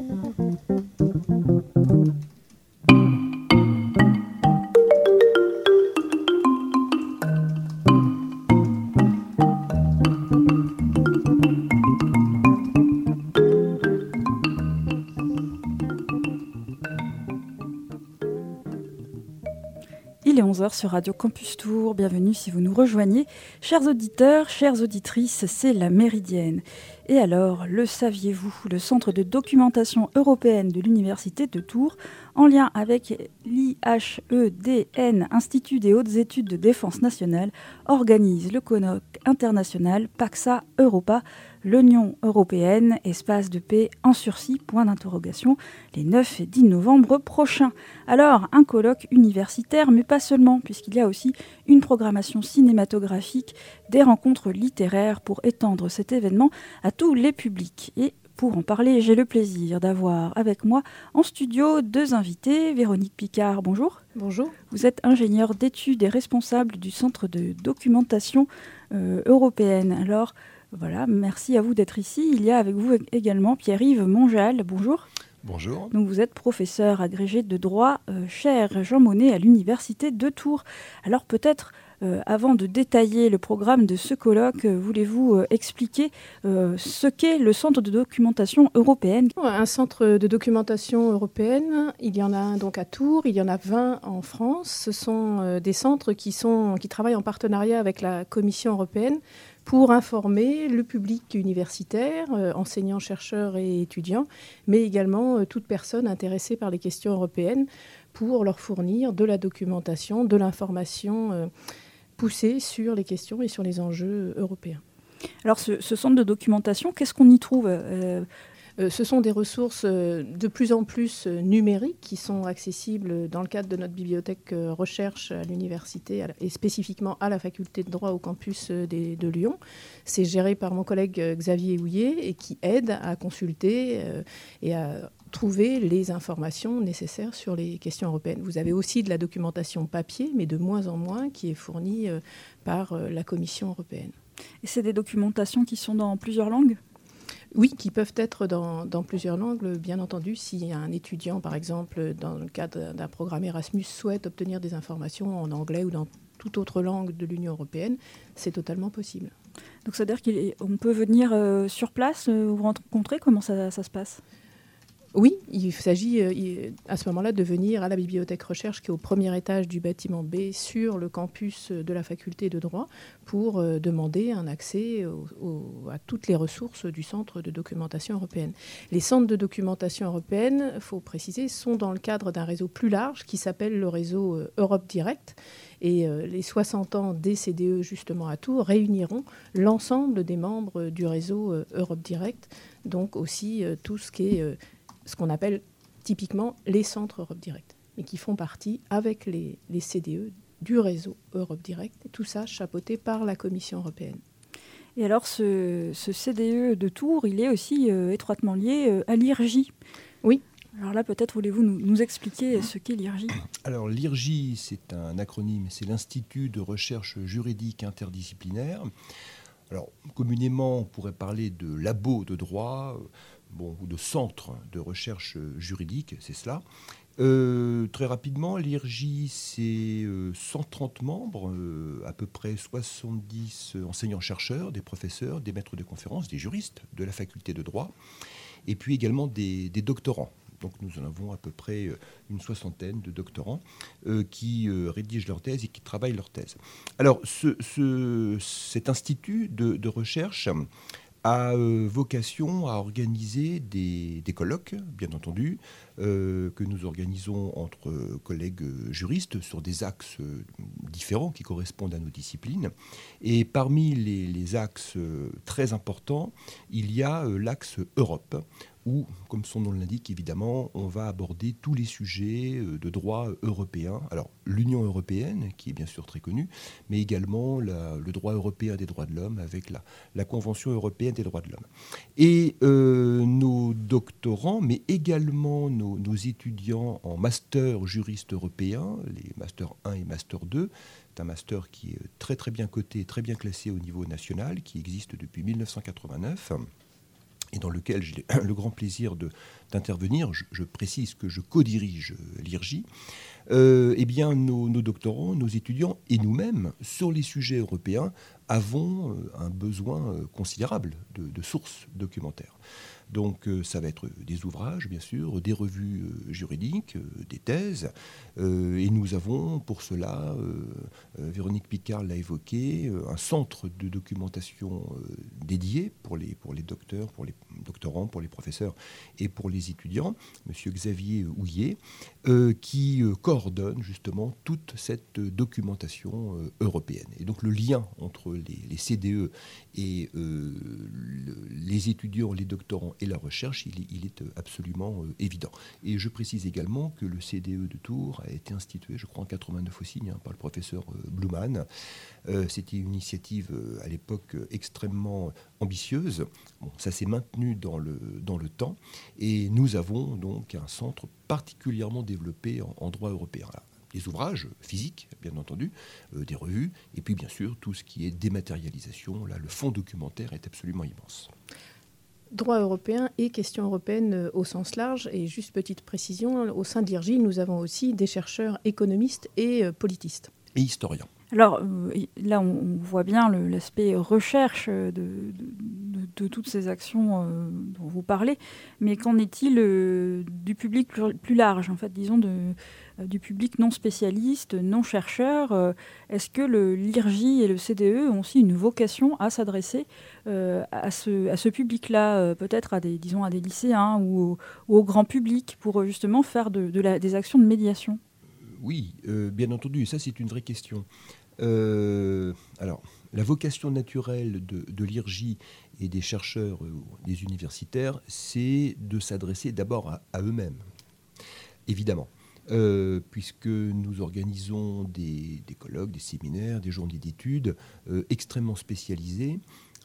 Mm-hmm. Sur Radio Campus Tour. Bienvenue si vous nous rejoignez. Chers auditeurs, chères auditrices, c'est la Méridienne. Et alors, le saviez-vous Le Centre de documentation européenne de l'Université de Tours, en lien avec l'IHEDN, Institut des hautes études de défense nationale, organise le colloque international Paxa Europa l'Union européenne, espace de paix en sursis, point d'interrogation, les 9 et 10 novembre prochains. Alors, un colloque universitaire, mais pas seulement, puisqu'il y a aussi une programmation cinématographique, des rencontres littéraires pour étendre cet événement à tous les publics. Et pour en parler, j'ai le plaisir d'avoir avec moi en studio deux invités. Véronique Picard, bonjour. Bonjour. Vous êtes ingénieure d'études et responsable du Centre de documentation euh, européenne. Alors, voilà, merci à vous d'être ici. Il y a avec vous également Pierre-Yves Monjal. Bonjour. Bonjour. Donc vous êtes professeur agrégé de droit, euh, cher Jean Monnet, à l'université de Tours. Alors peut-être, euh, avant de détailler le programme de ce colloque, euh, voulez-vous expliquer ce qu'est le Centre de documentation européenne? Un centre de documentation européenne, il y en a un donc à Tours, il y en a 20 en France. Ce sont des centres qui, sont, qui travaillent en partenariat avec la Commission européenne pour informer le public universitaire, euh, enseignants, chercheurs et étudiants, mais également euh, toute personne intéressée par les questions européennes, pour leur fournir de la documentation, de l'information euh, poussée sur les questions et sur les enjeux européens. Alors ce, centre de documentation, qu'est-ce qu'on y trouve? Ce sont des ressources euh, de plus en plus euh, numériques qui sont accessibles dans le cadre de notre bibliothèque recherche à l'université et spécifiquement à la faculté de droit au campus de Lyon. C'est géré par mon collègue Xavier Houillet et qui aide à consulter et à trouver les informations nécessaires sur les questions européennes. Vous avez aussi de la documentation papier, mais de moins en moins, qui est fournie par la Commission européenne. Et c'est des documentations qui sont dans plusieurs langues? Oui, qui peuvent être dans, plusieurs langues, bien entendu. Si un étudiant, par exemple, dans le cadre d'un programme Erasmus, souhaite obtenir des informations en anglais ou dans toute autre langue de l'Union européenne, c'est totalement possible. Donc, c'est-à-dire qu'on peut venir euh, sur place, euh, vous rencontrer? Comment ça se passe? Oui, il s'agit euh, à ce moment-là de venir à la bibliothèque recherche qui est au premier étage du bâtiment B sur le campus de la faculté de droit pour euh, demander un accès à toutes les ressources du centre de documentation européenne. Les centres de documentation européenne, il faut préciser, sont dans le cadre d'un réseau plus large qui s'appelle le réseau euh, Europe Direct. Et les 60 ans des CDE justement à Tours réuniront l'ensemble des membres du réseau Europe Direct, donc aussi tout ce qui est ce qu'on appelle typiquement les centres Europe Direct, et qui font partie avec les, CDE du réseau Europe Direct, et tout ça chapeauté par la Commission européenne. Et alors ce, CDE de Tours, il est aussi euh, étroitement lié euh, à l'IRJ. Oui. Alors là, peut-être voulez-vous nous, expliquer ce qu'est l'IRJ Alors l'IRJ, c'est un acronyme, c'est l'Institut de recherche juridique interdisciplinaire. Alors communément, on pourrait parler de labo de droit, bon, ou de centre de recherche juridique, c'est cela. Euh, très rapidement, l'IRJ, c'est 130 euh, membres, euh, à peu près 70 enseignants-chercheurs, des professeurs, des maîtres de conférences, des juristes de la faculté de droit, et puis également des, doctorants. Donc nous en avons à peu près une soixantaine de doctorants qui rédigent leur thèse et qui travaillent leur thèse. Alors cet institut de recherche a euh, vocation à organiser des, colloques, bien entendu, euh, que nous organisons entre collègues juristes sur des axes euh, différents qui correspondent à nos disciplines. Et parmi les axes très importants, il y a l'axe Europe, où, comme son nom l'indique, évidemment, on va aborder tous les sujets euh, de droit européen. Alors, l'Union européenne, qui est bien sûr très connue, mais également le droit européen des droits de l'homme avec la, Convention européenne des droits de l'homme. Et euh, nos doctorants, mais également nos, nos, étudiants en master juriste européen, les master 1 et master 2, c'est un master qui est très très bien coté, très bien classé au niveau national, qui existe depuis 1989 et dans lequel j'ai le grand plaisir d'intervenir, je, précise que je co-dirige l'IRJ, euh, eh bien nos, doctorants, nos étudiants et nous-mêmes, sur les sujets européens, avons euh, un besoin euh, considérable de sources documentaires. Donc euh, ça va être des ouvrages, bien sûr, des revues euh, juridiques, euh, des thèses. et nous avons pour cela, Véronique Picard l'a évoqué, un centre de documentation dédié pour les, docteurs, pour les doctorants, pour les professeurs et pour les étudiants, Monsieur Xavier Houillet, qui coordonne justement toute cette documentation européenne. Et donc le lien entre les, CDE et les étudiants, les doctorants et la recherche, il, est euh, absolument euh, évident. Et je précise également que le CDE de Tours a été institué, je crois, en 89 aussi, hein, par le professeur euh, Bluman. C'était une initiative à l'époque extrêmement ambitieuse. Bon, ça s'est maintenu dans le, dans le temps. Et nous avons donc un centre particulièrement développé en, droit européen. des ouvrages physiques, bien entendu, des revues, et puis bien sûr tout ce qui est dématérialisation. Là, le fonds documentaire est absolument immense droit européen et questions européennes euh, au sens large. Et juste petite précision, au sein de l'IRGI, nous avons aussi des chercheurs économistes et euh, politistes. Et historiens. Alors euh, là, on, voit bien l'aspect recherche de, toutes ces actions dont vous parlez, mais qu'en est-il du public plus, large, en fait, disons, de, du public non spécialiste, non chercheur. Euh, est-ce que l'IRJ et le CDE ont aussi une vocation à s'adresser euh, à ce, public-là, peut-être à des, disons, lycéens ou au, grand public, pour justement faire des actions de médiation? Oui, bien entendu, ça c'est une vraie question. alors, la vocation naturelle de, de l'IRJ et des chercheurs, des universitaires, c'est de s'adresser d'abord à eux-mêmes, évidemment. Euh, puisque nous organisons des, colloques, des séminaires, des journées d'études euh, extrêmement spécialisés.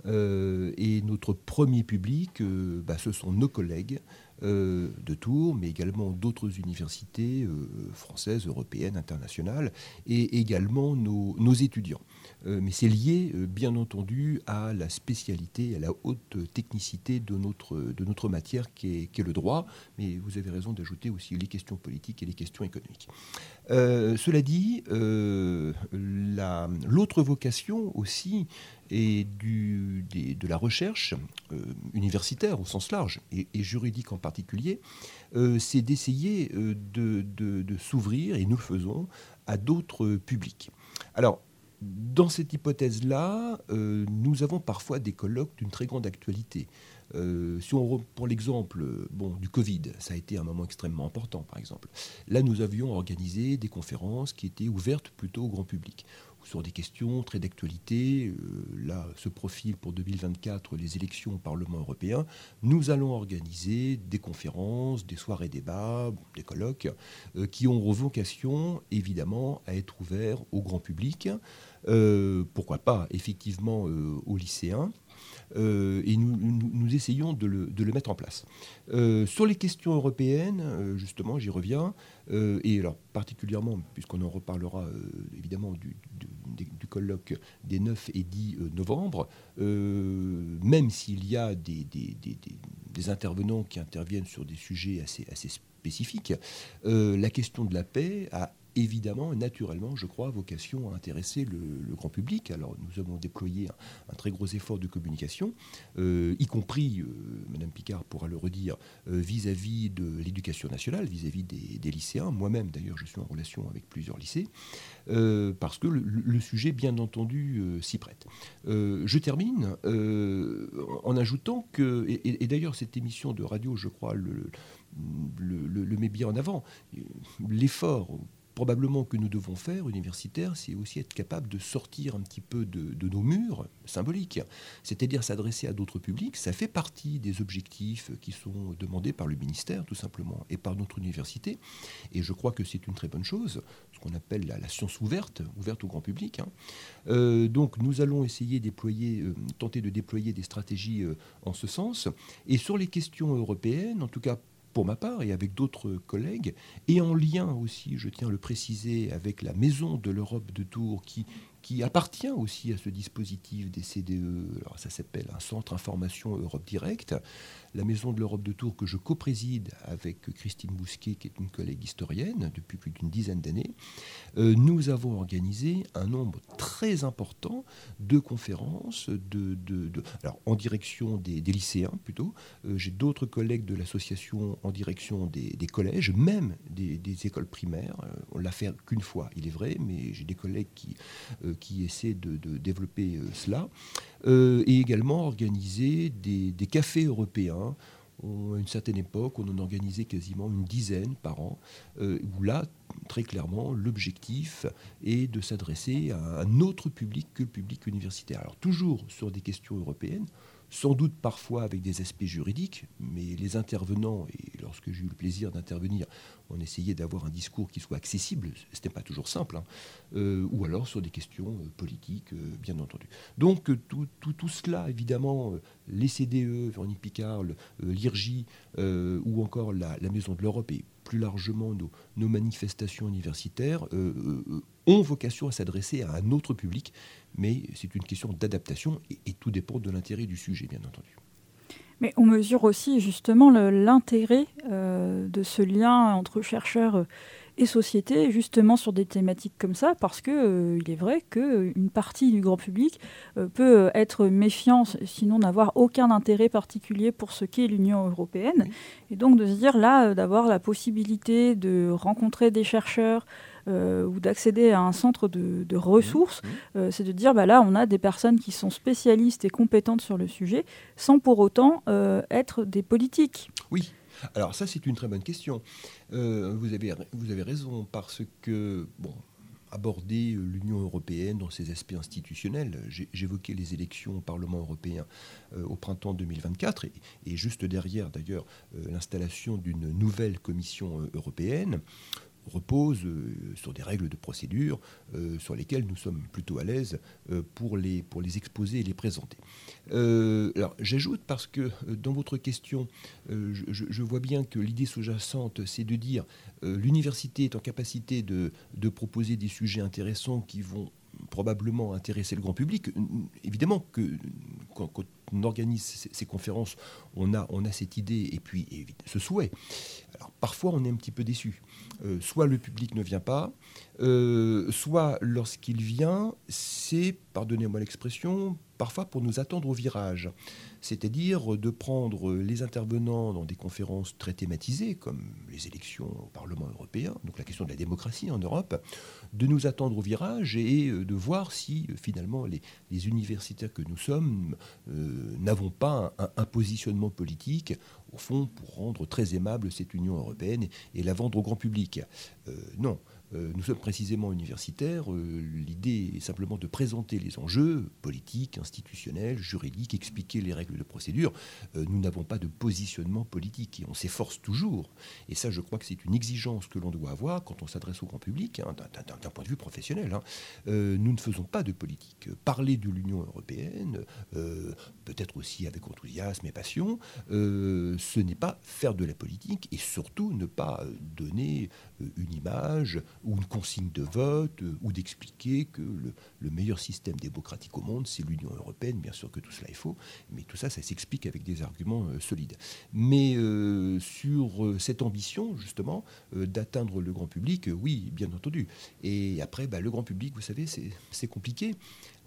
Euh, et notre premier public, bah, ce sont nos collègues de Tours, mais également d'autres universités françaises, européennes, internationales, et également nos étudiants. Euh, mais c'est lié, euh, bien entendu, à la spécialité, à la haute technicité de notre, de notre matière qui est, le droit. Mais vous avez raison d'ajouter aussi les questions politiques et les questions économiques. Euh, cela dit, l'autre vocation aussi est du, de la recherche universitaire au sens large et, juridique en particulier, c'est d'essayer de, de s'ouvrir, et nous le faisons, à d'autres publics. Alors, dans cette hypothèse-là, euh, nous avons parfois des colloques d'une très grande actualité. Euh, si on l'exemple bon, du Covid, ça a été un moment extrêmement important, par exemple. Là, nous avions organisé des conférences qui étaient ouvertes plutôt au grand public sur des questions très d'actualité. Euh, là, ce profil pour 2024 les élections au Parlement européen. Nous allons organiser des conférences, des soirées débats, des colloques, qui ont vocation, évidemment, à être ouverts au grand public. Euh, pourquoi pas effectivement euh, aux lycéens. Euh, et nous, essayons de le, mettre en place. sur les questions européennes, justement, j'y reviens, et alors particulièrement, puisqu'on en reparlera évidemment du, colloque des 9 et 10 novembre, même s'il y a des, intervenants qui interviennent sur des sujets assez spécifiques, la question de la paix a évidemment, naturellement, je crois, vocation à intéresser le, grand public. Alors, nous avons déployé un, très gros effort de communication, euh, y compris, euh, Madame Picard pourra le redire, euh, vis-à-vis de l'éducation nationale, vis-à-vis des, lycéens. Moi-même, d'ailleurs, je suis en relation avec plusieurs lycées, parce que le, sujet, bien entendu, s'y prête. je termine en ajoutant que, et, d'ailleurs, cette émission de radio, je crois, le, le met bien en avant, l'effort probablement que nous devons faire, universitaires, c'est aussi être capable de sortir un petit peu de, nos murs symboliques, c'est-à-dire s'adresser à d'autres publics. Ça fait partie des objectifs qui sont demandés par le ministère, tout simplement, et par notre université. Et je crois que c'est une très bonne chose, ce qu'on appelle la, science ouverte, ouverte au grand public. Hein. Euh, donc nous allons essayer de déployer, euh, tenter de déployer des stratégies euh, en ce sens. Et sur les questions européennes, en tout cas pour ma part et avec d'autres collègues, et en lien aussi, je tiens à le préciser, avec la Maison de l'Europe de Tours qui, qui appartient aussi à ce dispositif des CDE. Alors ça s'appelle un centre information Europe Direct. La Maison de l'Europe de Tours que je co-préside avec Christine Bousquet, qui est une collègue historienne depuis plus d'une dizaine d'années, euh, nous avons organisé un nombre très important de conférences de, alors, en direction des, lycéens plutôt. Euh, j'ai d'autres collègues de l'association en direction des, collèges, même des, écoles primaires. Euh, on l'a fait qu'une fois, il est vrai, mais j'ai des collègues qui, qui essaient de, développer cela. et également organiser des, cafés européens à une certaine époque, on en organisait quasiment une dizaine par an, où là, très clairement, l'objectif est de s'adresser à un autre public que le public universitaire. Alors toujours sur des questions européennes, sans doute parfois avec des aspects juridiques, mais les intervenants, et lorsque j'ai eu le plaisir d'intervenir, on essayait d'avoir un discours qui soit accessible, ce n'était pas toujours simple, hein, euh, ou alors sur des questions euh, politiques, euh, bien entendu. Donc tout, cela, évidemment, les CDE, Véronique Picard, l'IRGI, ou encore la, la Maison de l'Europe, et plus largement nos, manifestations universitaires, ont vocation à s'adresser à un autre public, mais c'est une question d'adaptation et, tout dépend de l'intérêt du sujet, bien entendu. Mais on mesure aussi justement l'intérêt euh, de ce lien entre chercheurs et société, justement sur des thématiques comme ça, parce que euh, il est vrai qu'une partie du grand public euh, peut être méfiant, sinon n'avoir aucun intérêt particulier pour ce qu'est l'Union européenne. Et donc de se dire là, d'avoir la possibilité de rencontrer des chercheurs, euh, ou d'accéder à un centre de, ressources, mmh. Euh, c'est de dire bah là on a des personnes qui sont spécialistes et compétentes sur le sujet, sans pour autant euh, être des politiques. Oui. Alors ça c'est une très bonne question. vous, avez, vous avez raison parce que bon, aborder l'Union européenne dans ses aspects institutionnels. J'évoquais les élections au Parlement européen au printemps 2024 et, et juste derrière d'ailleurs l'installation d'une nouvelle Commission européenne repose euh, sur des règles de procédure euh, sur lesquelles nous sommes plutôt à l'aise euh, pour, les, pour les exposer et les présenter. j'ajoute parce que dans votre question, je, vois bien que l'idée sous-jacente, c'est de dire l'université est en capacité de proposer des sujets intéressants qui vont probablement intéresser le grand public. Évidemment que quand, on organise ces, conférences, on a, on a cette idée et puis ce souhait. Alors parfois on est un petit peu déçu. Euh, soit le public ne vient pas, euh, soit lorsqu'il vient, c'est, pardonnez-moi l'expression, parfois pour nous attendre au virage. C'est-à-dire de prendre les intervenants dans des conférences très thématisées, comme les élections au Parlement européen, donc la question de la démocratie en Europe, de nous attendre au virage et euh, de voir si finalement les, universitaires que nous sommes n'avons pas un, positionnement politique, au fond, pour rendre très aimable cette Union européenne et la vendre au grand public. non. Euh, nous sommes précisément universitaires. Euh, l'idée est simplement de présenter les enjeux politiques, institutionnels, juridiques, expliquer les règles de procédure. Euh, nous n'avons pas de positionnement politique et on s'efforce toujours. Et ça, je crois que c'est une exigence que l'on doit avoir quand on s'adresse au grand public, hein, d'un point de vue professionnel. Hein. nous ne faisons pas de politique. Parler de l'Union européenne, peut-être aussi avec enthousiasme et passion, ce n'est pas faire de la politique et surtout ne pas donner une image ou une consigne de vote, euh, ou d'expliquer que le, meilleur système démocratique au monde, c'est l'Union européenne. Bien sûr que tout cela est faux, mais tout ça, ça s'explique avec des arguments euh, solides. Mais euh, sur cette ambition, justement, d'atteindre le grand public, oui, bien entendu. Et après, bah, le grand public, vous savez, c'est compliqué.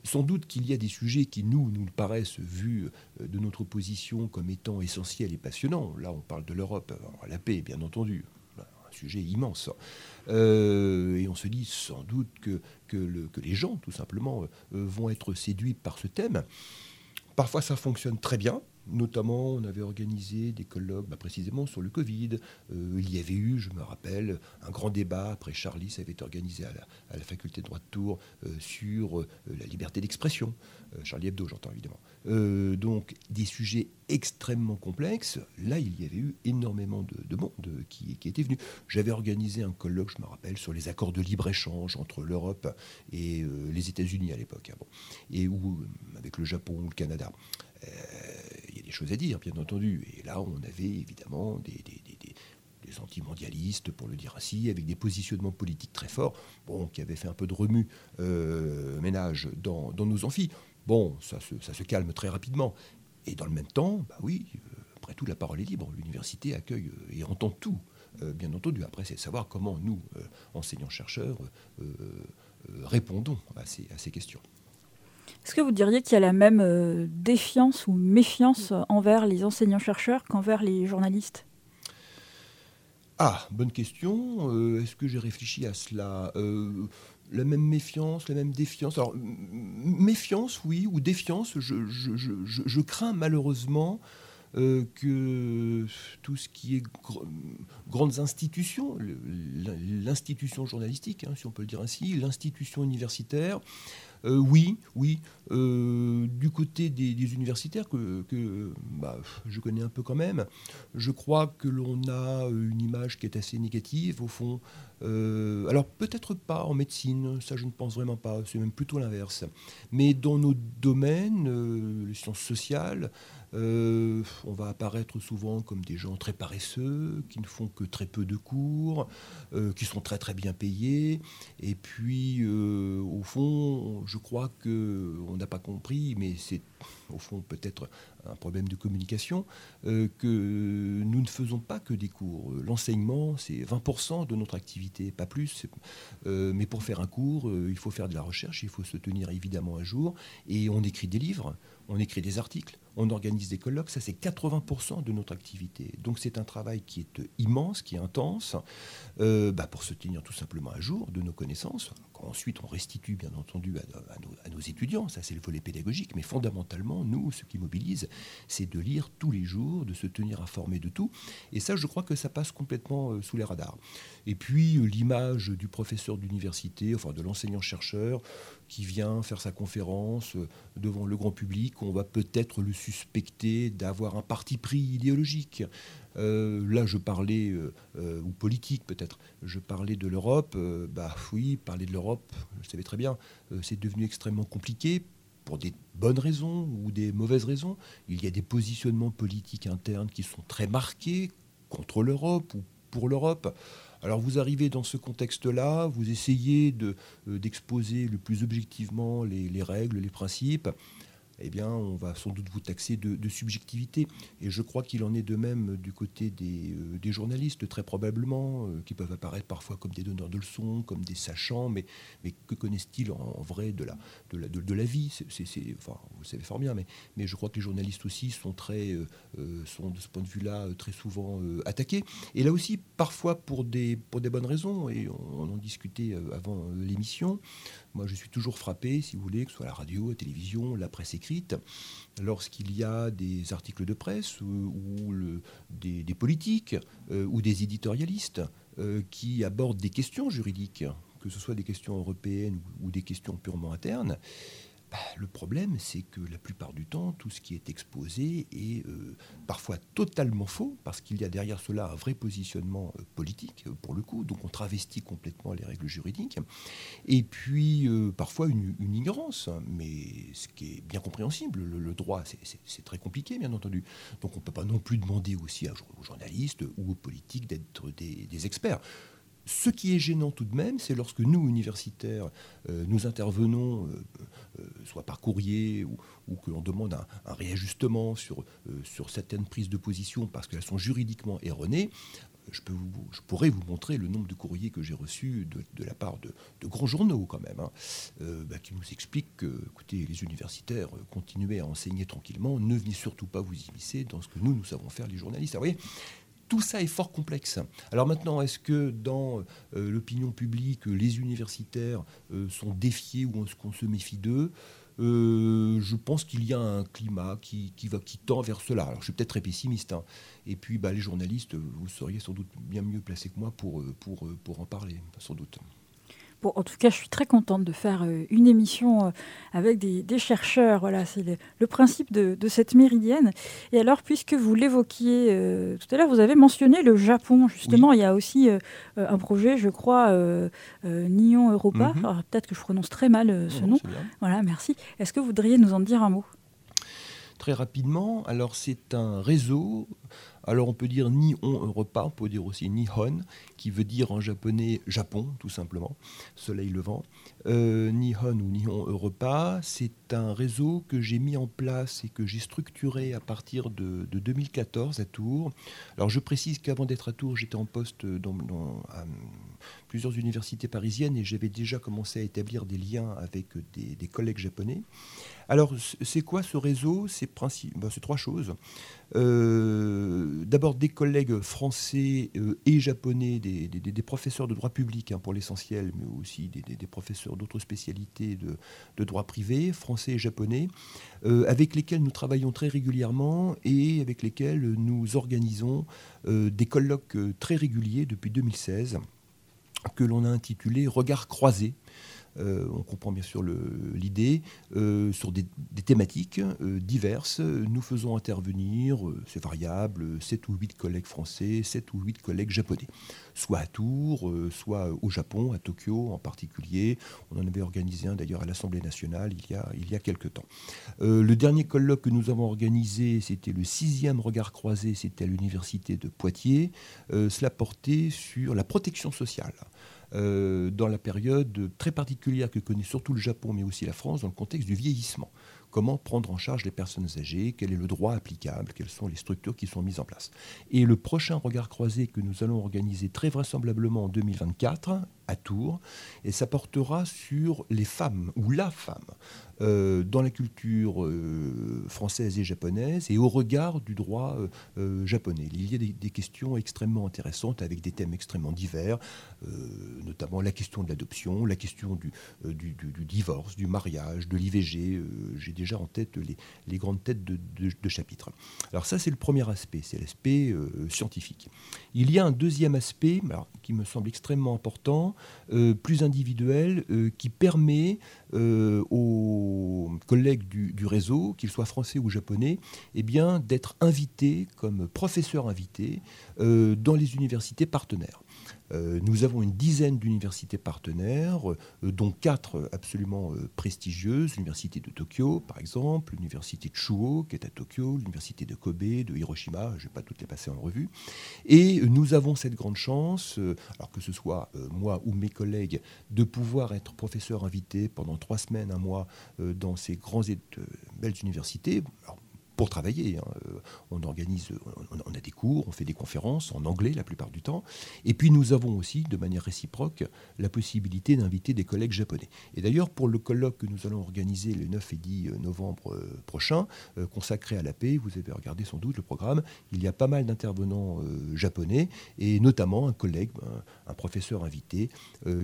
Sans doute qu'il y a des sujets qui nous, nous paraissent, vus de notre position, comme étant essentiels et passionnants. Là, on parle de l'Europe, la paix, bien entendu sujet immense. Euh, et on se dit sans doute que, que, le, que les gens, tout simplement, euh, vont être séduits par ce thème. Parfois, ça fonctionne très bien. Notamment, on avait organisé des colloques bah, précisément sur le Covid. Euh, il y avait eu, je me rappelle, un grand débat. Après, Charlie, ça avait été organisé à la, faculté de droit de Tours sur la liberté d'expression. Charlie Hebdo, j'entends évidemment. donc, des sujets extrêmement complexes. Là, il y avait eu énormément de, monde qui, qui, était venu. J'avais organisé un colloque, je me rappelle, sur les accords de libre-échange entre l'Europe et euh, les États-Unis à l'époque, hein, et où, euh, avec le Japon ou le Canada. Euh, des choses à dire, bien entendu. Et là, on avait évidemment des, antimondialistes, pour le dire ainsi, avec des positionnements politiques très forts, bon, qui avaient fait un peu de remue ménage dans, nos amphis. Bon, ça se, calme très rapidement. Et dans le même temps, bah oui, après tout, la parole est libre. L'université accueille et entend tout. bien entendu, après, c'est savoir comment nous, enseignants-chercheurs, répondons à ces questions. Est-ce que vous diriez qu'il y a la même euh, défiance ou méfiance envers les enseignants-chercheurs qu'envers les journalistes? Ah, bonne question. Euh, est-ce que j'ai réfléchi à cela? Euh, La même méfiance, la même défiance? Alors, méfiance, oui, ou défiance, je, crains malheureusement que tout ce qui est grandes institutions, l'institution journalistique, hein, si on peut le dire ainsi, l'institution universitaire, euh, oui, oui. Euh, du côté des, universitaires, que, bah, je connais un peu quand même, je crois que l'on a une image qui est assez négative, au fond. Euh, alors peut-être pas en médecine, ça je ne pense vraiment pas, c'est même plutôt l'inverse. Mais dans nos domaines, les sciences sociales, on va apparaître souvent comme des gens très paresseux, qui ne font que très peu de cours, qui sont très très bien payés. Et puis, au fond, je crois qu'on n'a pas compris, mais c'est au fond peut-être un problème de communication, euh, que nous ne faisons pas que des cours. L'enseignement, c'est 20% de notre activité, pas plus. Euh, mais pour faire un cours, euh, il faut faire de la recherche, il faut se tenir évidemment à jour, et on écrit des livres, on écrit des articles, on organise des colloques, ça c'est 80% de notre activité. Donc c'est un travail qui est immense, qui est intense, bah, pour se tenir tout simplement à jour de nos connaissances. Ensuite, on restitue bien entendu à, nos, étudiants, ça c'est le volet pédagogique, mais fondamentalement, nous, ce qui mobilise, c'est de lire tous les jours, de se tenir informé de tout. Et ça, je crois que ça passe complètement euh, sous les radars. Et puis, euh, l'image du professeur d'université, enfin de l'enseignant-chercheur, qui vient faire sa conférence euh, devant le grand public, on va peut-être le suspecter d'avoir un parti pris idéologique. Là, je parlais, ou politique peut-être, je parlais de l'Europe. bah oui, parler de l'Europe, je savais très bien, c'est devenu extrêmement compliqué pour des bonnes raisons ou des mauvaises raisons. Il y a des positionnements politiques internes qui sont très marqués contre l'Europe ou pour l'Europe. Alors vous arrivez dans ce contexte-là, vous essayez euh, d'exposer le plus objectivement les, règles, les principes eh bien, on va sans doute vous taxer de, subjectivité. Et je crois qu'il en est de même du côté des, euh, journalistes, très probablement, euh, qui peuvent apparaître parfois comme des donneurs de leçons, comme des sachants, mais, mais que connaissent-ils en, vrai de la, de la, de, la vie? C'est, enfin, Vous savez fort bien, mais, mais je crois que les journalistes aussi sont, très, euh, sont de ce point de vue-là très souvent attaqués. Et là aussi, parfois pour des, pour des bonnes raisons, et on, on en discutait avant l'émission, moi, je suis toujours frappé, si vous voulez, que ce soit la radio, la télévision, la presse écrite, lorsqu'il y a des articles de presse ou, des, politiques euh, ou des éditorialistes euh, qui abordent des questions juridiques, que ce soit des questions européennes ou des questions purement internes, le problème, c'est que la plupart du temps, tout ce qui est exposé est euh, parfois totalement faux, parce qu'il y a derrière cela un vrai positionnement euh, politique, euh, pour le coup, donc on travestit complètement les règles juridiques, et puis parfois une, ignorance, mais ce qui est bien compréhensible, le, droit, c'est très compliqué, bien entendu. Donc on ne peut pas non plus demander aussi aux journalistes ou aux politiques d'être des experts. Ce qui est gênant tout de même, c'est lorsque nous, universitaires, euh, nous intervenons, euh, euh, soit par courrier ou, que l'on demande un, réajustement sur, certaines prises de position parce qu'elles sont juridiquement erronées. Je, pourrais vous montrer le nombre de courriers que j'ai reçus de, la part de, grands journaux quand même, hein, bah, qui nous expliquent que, écoutez, les universitaires, continuez à enseigner tranquillement, ne venez surtout pas vous immiscer dans ce que nous, nous savons faire, les journalistes. voyez, tout ça est fort complexe. Alors maintenant, est-ce que dans euh, l'opinion publique, les universitaires euh, sont défiés ou est-ce qu'on se méfie d'eux? Euh, je pense qu'il y a un climat qui, va, qui tend vers cela. Alors, je suis peut-être très pessimiste. Hein. Et puis, bah, les journalistes, vous seriez sans doute bien mieux placés que moi pour, en parler, sans doute en tout cas, je suis très contente de faire euh, une émission euh, avec des, chercheurs. Voilà, c'est le, principe de, cette méridienne. Et alors, puisque vous l'évoquiez euh, tout à l'heure, vous avez mentionné le Japon. Justement, il y a aussi un projet, je crois, Nyon Europa. Mhm. Peut-être que je prononce très mal ce nom. Voilà, merci. Est-ce que vous voudriez nous en dire un mot? Très rapidement, alors c'est un réseau Alors on peut dire Nihon repas, on peut dire aussi Nihon, qui veut dire en japonais Japon, tout simplement, soleil levant. Euh, Nihon ou Nihon repas, c'est un réseau que j'ai mis en place et que j'ai structuré à partir de, 2014 à Tours. Alors je précise qu'avant d'être à Tours, j'étais en poste dans, plusieurs universités parisiennes et j'avais déjà commencé à établir des liens avec des collègues japonais. Alors, c'est quoi ce réseau? Ben, C'est trois choses. Euh, d'abord, des collègues français euh, et japonais, des, professeurs de droit public hein, pour l'essentiel, mais aussi des, professeurs d'autres spécialités de, droit privé, français et japonais, euh, avec lesquels nous travaillons très régulièrement et avec lesquels nous organisons des colloques très réguliers depuis 2016 que l'on a intitulé Regard croisés euh, on comprend bien sûr l'idée, euh, sur des, thématiques euh, diverses. Nous faisons intervenir, c'est variable, 7 ou 8 collègues français, 7 ou 8 collègues japonais, soit à Tours, soit au Japon, à Tokyo en particulier. On en avait organisé un d'ailleurs à l'Assemblée nationale il y a, il y a quelques temps. le dernier colloque que nous avons organisé, c'était le sixième regard croisé, c'était à l'université de Poitiers. cela portait sur la protection sociale. Euh, dans la période très particulière que connaît surtout le Japon, mais aussi la France, dans le contexte du vieillissement. Comment prendre en charge les personnes âgées? Quel est le droit applicable? Quelles sont les structures qui sont mises en place? Et le prochain regard croisé que nous allons organiser très vraisemblablement en 2024 à Tours, et ça portera sur les femmes ou la femme euh, dans la culture euh, française et japonaise et au regard du droit euh, japonais. Il y a des, questions extrêmement intéressantes avec des thèmes extrêmement divers, notamment la question de l'adoption, la question du, divorce, du mariage, de l'IVG. J'ai déjà en tête les, grandes têtes de, chapitres. Alors ça, c'est le premier aspect, c'est l'aspect scientifique. Il y a un deuxième aspect qui me semble extrêmement important, plus individuel, qui permet aux collègues du, réseau, qu'ils soient français ou japonais, eh d'être invités comme professeurs invités euh, dans les universités partenaires. Euh, nous avons une dizaine d'universités partenaires, euh, dont quatre absolument euh, prestigieuses. L'université de Tokyo, par exemple, l'université de Chuo, qui est à Tokyo, l'université de Kobe, de Hiroshima, je ne vais pas toutes les passer en revue. Et nous avons cette grande chance, alors que ce soit moi ou mes collègues, de pouvoir être professeur invité pendant trois semaines, un mois, dans ces grandes et belles universités pour travailler. Hein. Euh, on organise, on a des cours, on fait des conférences en anglais la plupart du temps. Et puis nous avons aussi, de manière réciproque, la possibilité d'inviter des collègues japonais. Et d'ailleurs, pour le colloque que nous allons organiser le 9 et 10 euh, novembre euh, prochain, consacré à la paix, vous avez regardé sans doute le programme, il y a pas mal d'intervenants japonais, et notamment un collègue, un, professeur invité,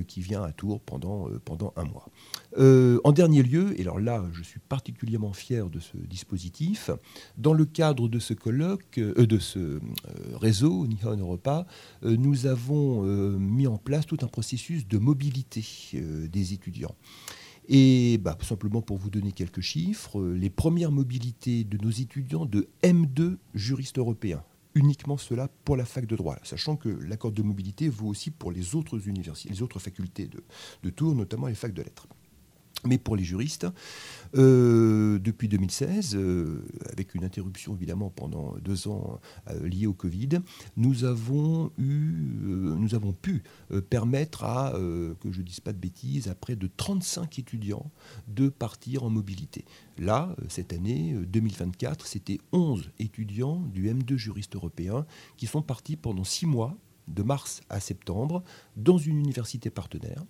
qui vient à Tours pendant, pendant un mois. en dernier lieu, et alors là, je suis particulièrement fier de ce dispositif, dans le cadre de ce colloque, euh, de ce euh, réseau Nihon Europa, euh, nous avons mis en place tout un processus de mobilité des étudiants. Et bah, simplement pour vous donner quelques chiffres, les premières mobilités de nos étudiants de M2 juristes européens, uniquement cela pour la fac de droit, sachant que l'accord de mobilité vaut aussi pour les autres universités, les autres facultés de, de Tours, notamment les facs de lettres. Mais pour les juristes, euh, depuis 2016, euh, avec une interruption évidemment pendant deux ans euh, liée au Covid, nous avons, eu, nous avons pu permettre à, que je ne dise pas de bêtises, à près de 35 étudiants de partir en mobilité. Là, cette année, 2024, c'était 11 étudiants du M2 juriste européen qui sont partis pendant six mois de mars à septembre dans une université partenaire.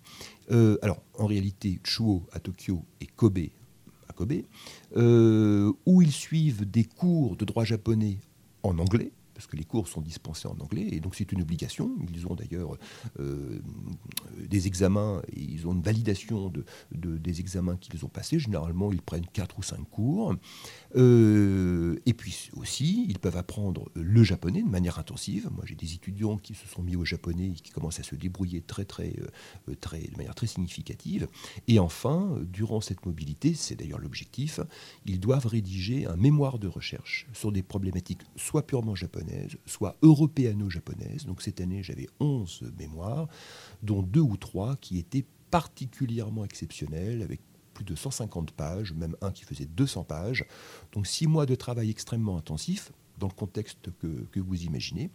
Euh, alors, en réalité, Chuo à Tokyo et Kobe à Kobe, euh, où ils suivent des cours de droit japonais en anglais parce que les cours sont dispensés en anglais, et donc c'est une obligation. Ils ont d'ailleurs euh, des examens, ils ont une validation de, des examens qu'ils ont passés. Généralement, ils prennent 4 ou 5 cours. Euh, et puis aussi, ils peuvent apprendre le japonais de manière intensive. Moi, j'ai des étudiants qui se sont mis au japonais et qui commencent à se débrouiller très, très, euh, très, de manière très significative. Et enfin, durant cette mobilité, c'est d'ailleurs l'objectif, ils doivent rédiger un mémoire de recherche sur des problématiques soit purement japonaises, soit européano-japonaise. Donc cette année, j'avais 11 mémoires, dont deux ou trois qui étaient particulièrement exceptionnels, avec plus de 150 pages, même un qui faisait 200 pages. Donc six mois de travail extrêmement intensif, dans le contexte que, vous imaginez.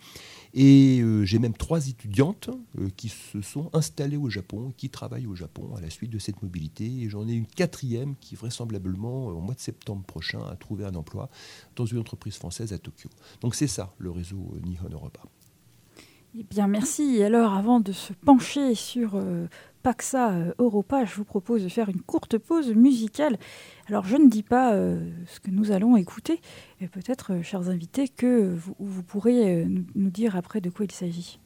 Et euh, j'ai même trois étudiantes euh, qui se sont installées au Japon, qui travaillent au Japon à la suite de cette mobilité. Et j'en ai une quatrième qui vraisemblablement, au mois de septembre prochain, a trouvé un emploi dans une entreprise française à Tokyo. Donc c'est ça le réseau Nihon Europa. Eh bien, merci. Alors, avant de se pencher sur euh, Paxa euh, Europa, je vous propose de faire une courte pause musicale. Alors, je ne dis pas euh, ce que nous allons écouter, et peut-être, chers invités, que vous, pourrez nous dire après de quoi il s'agit.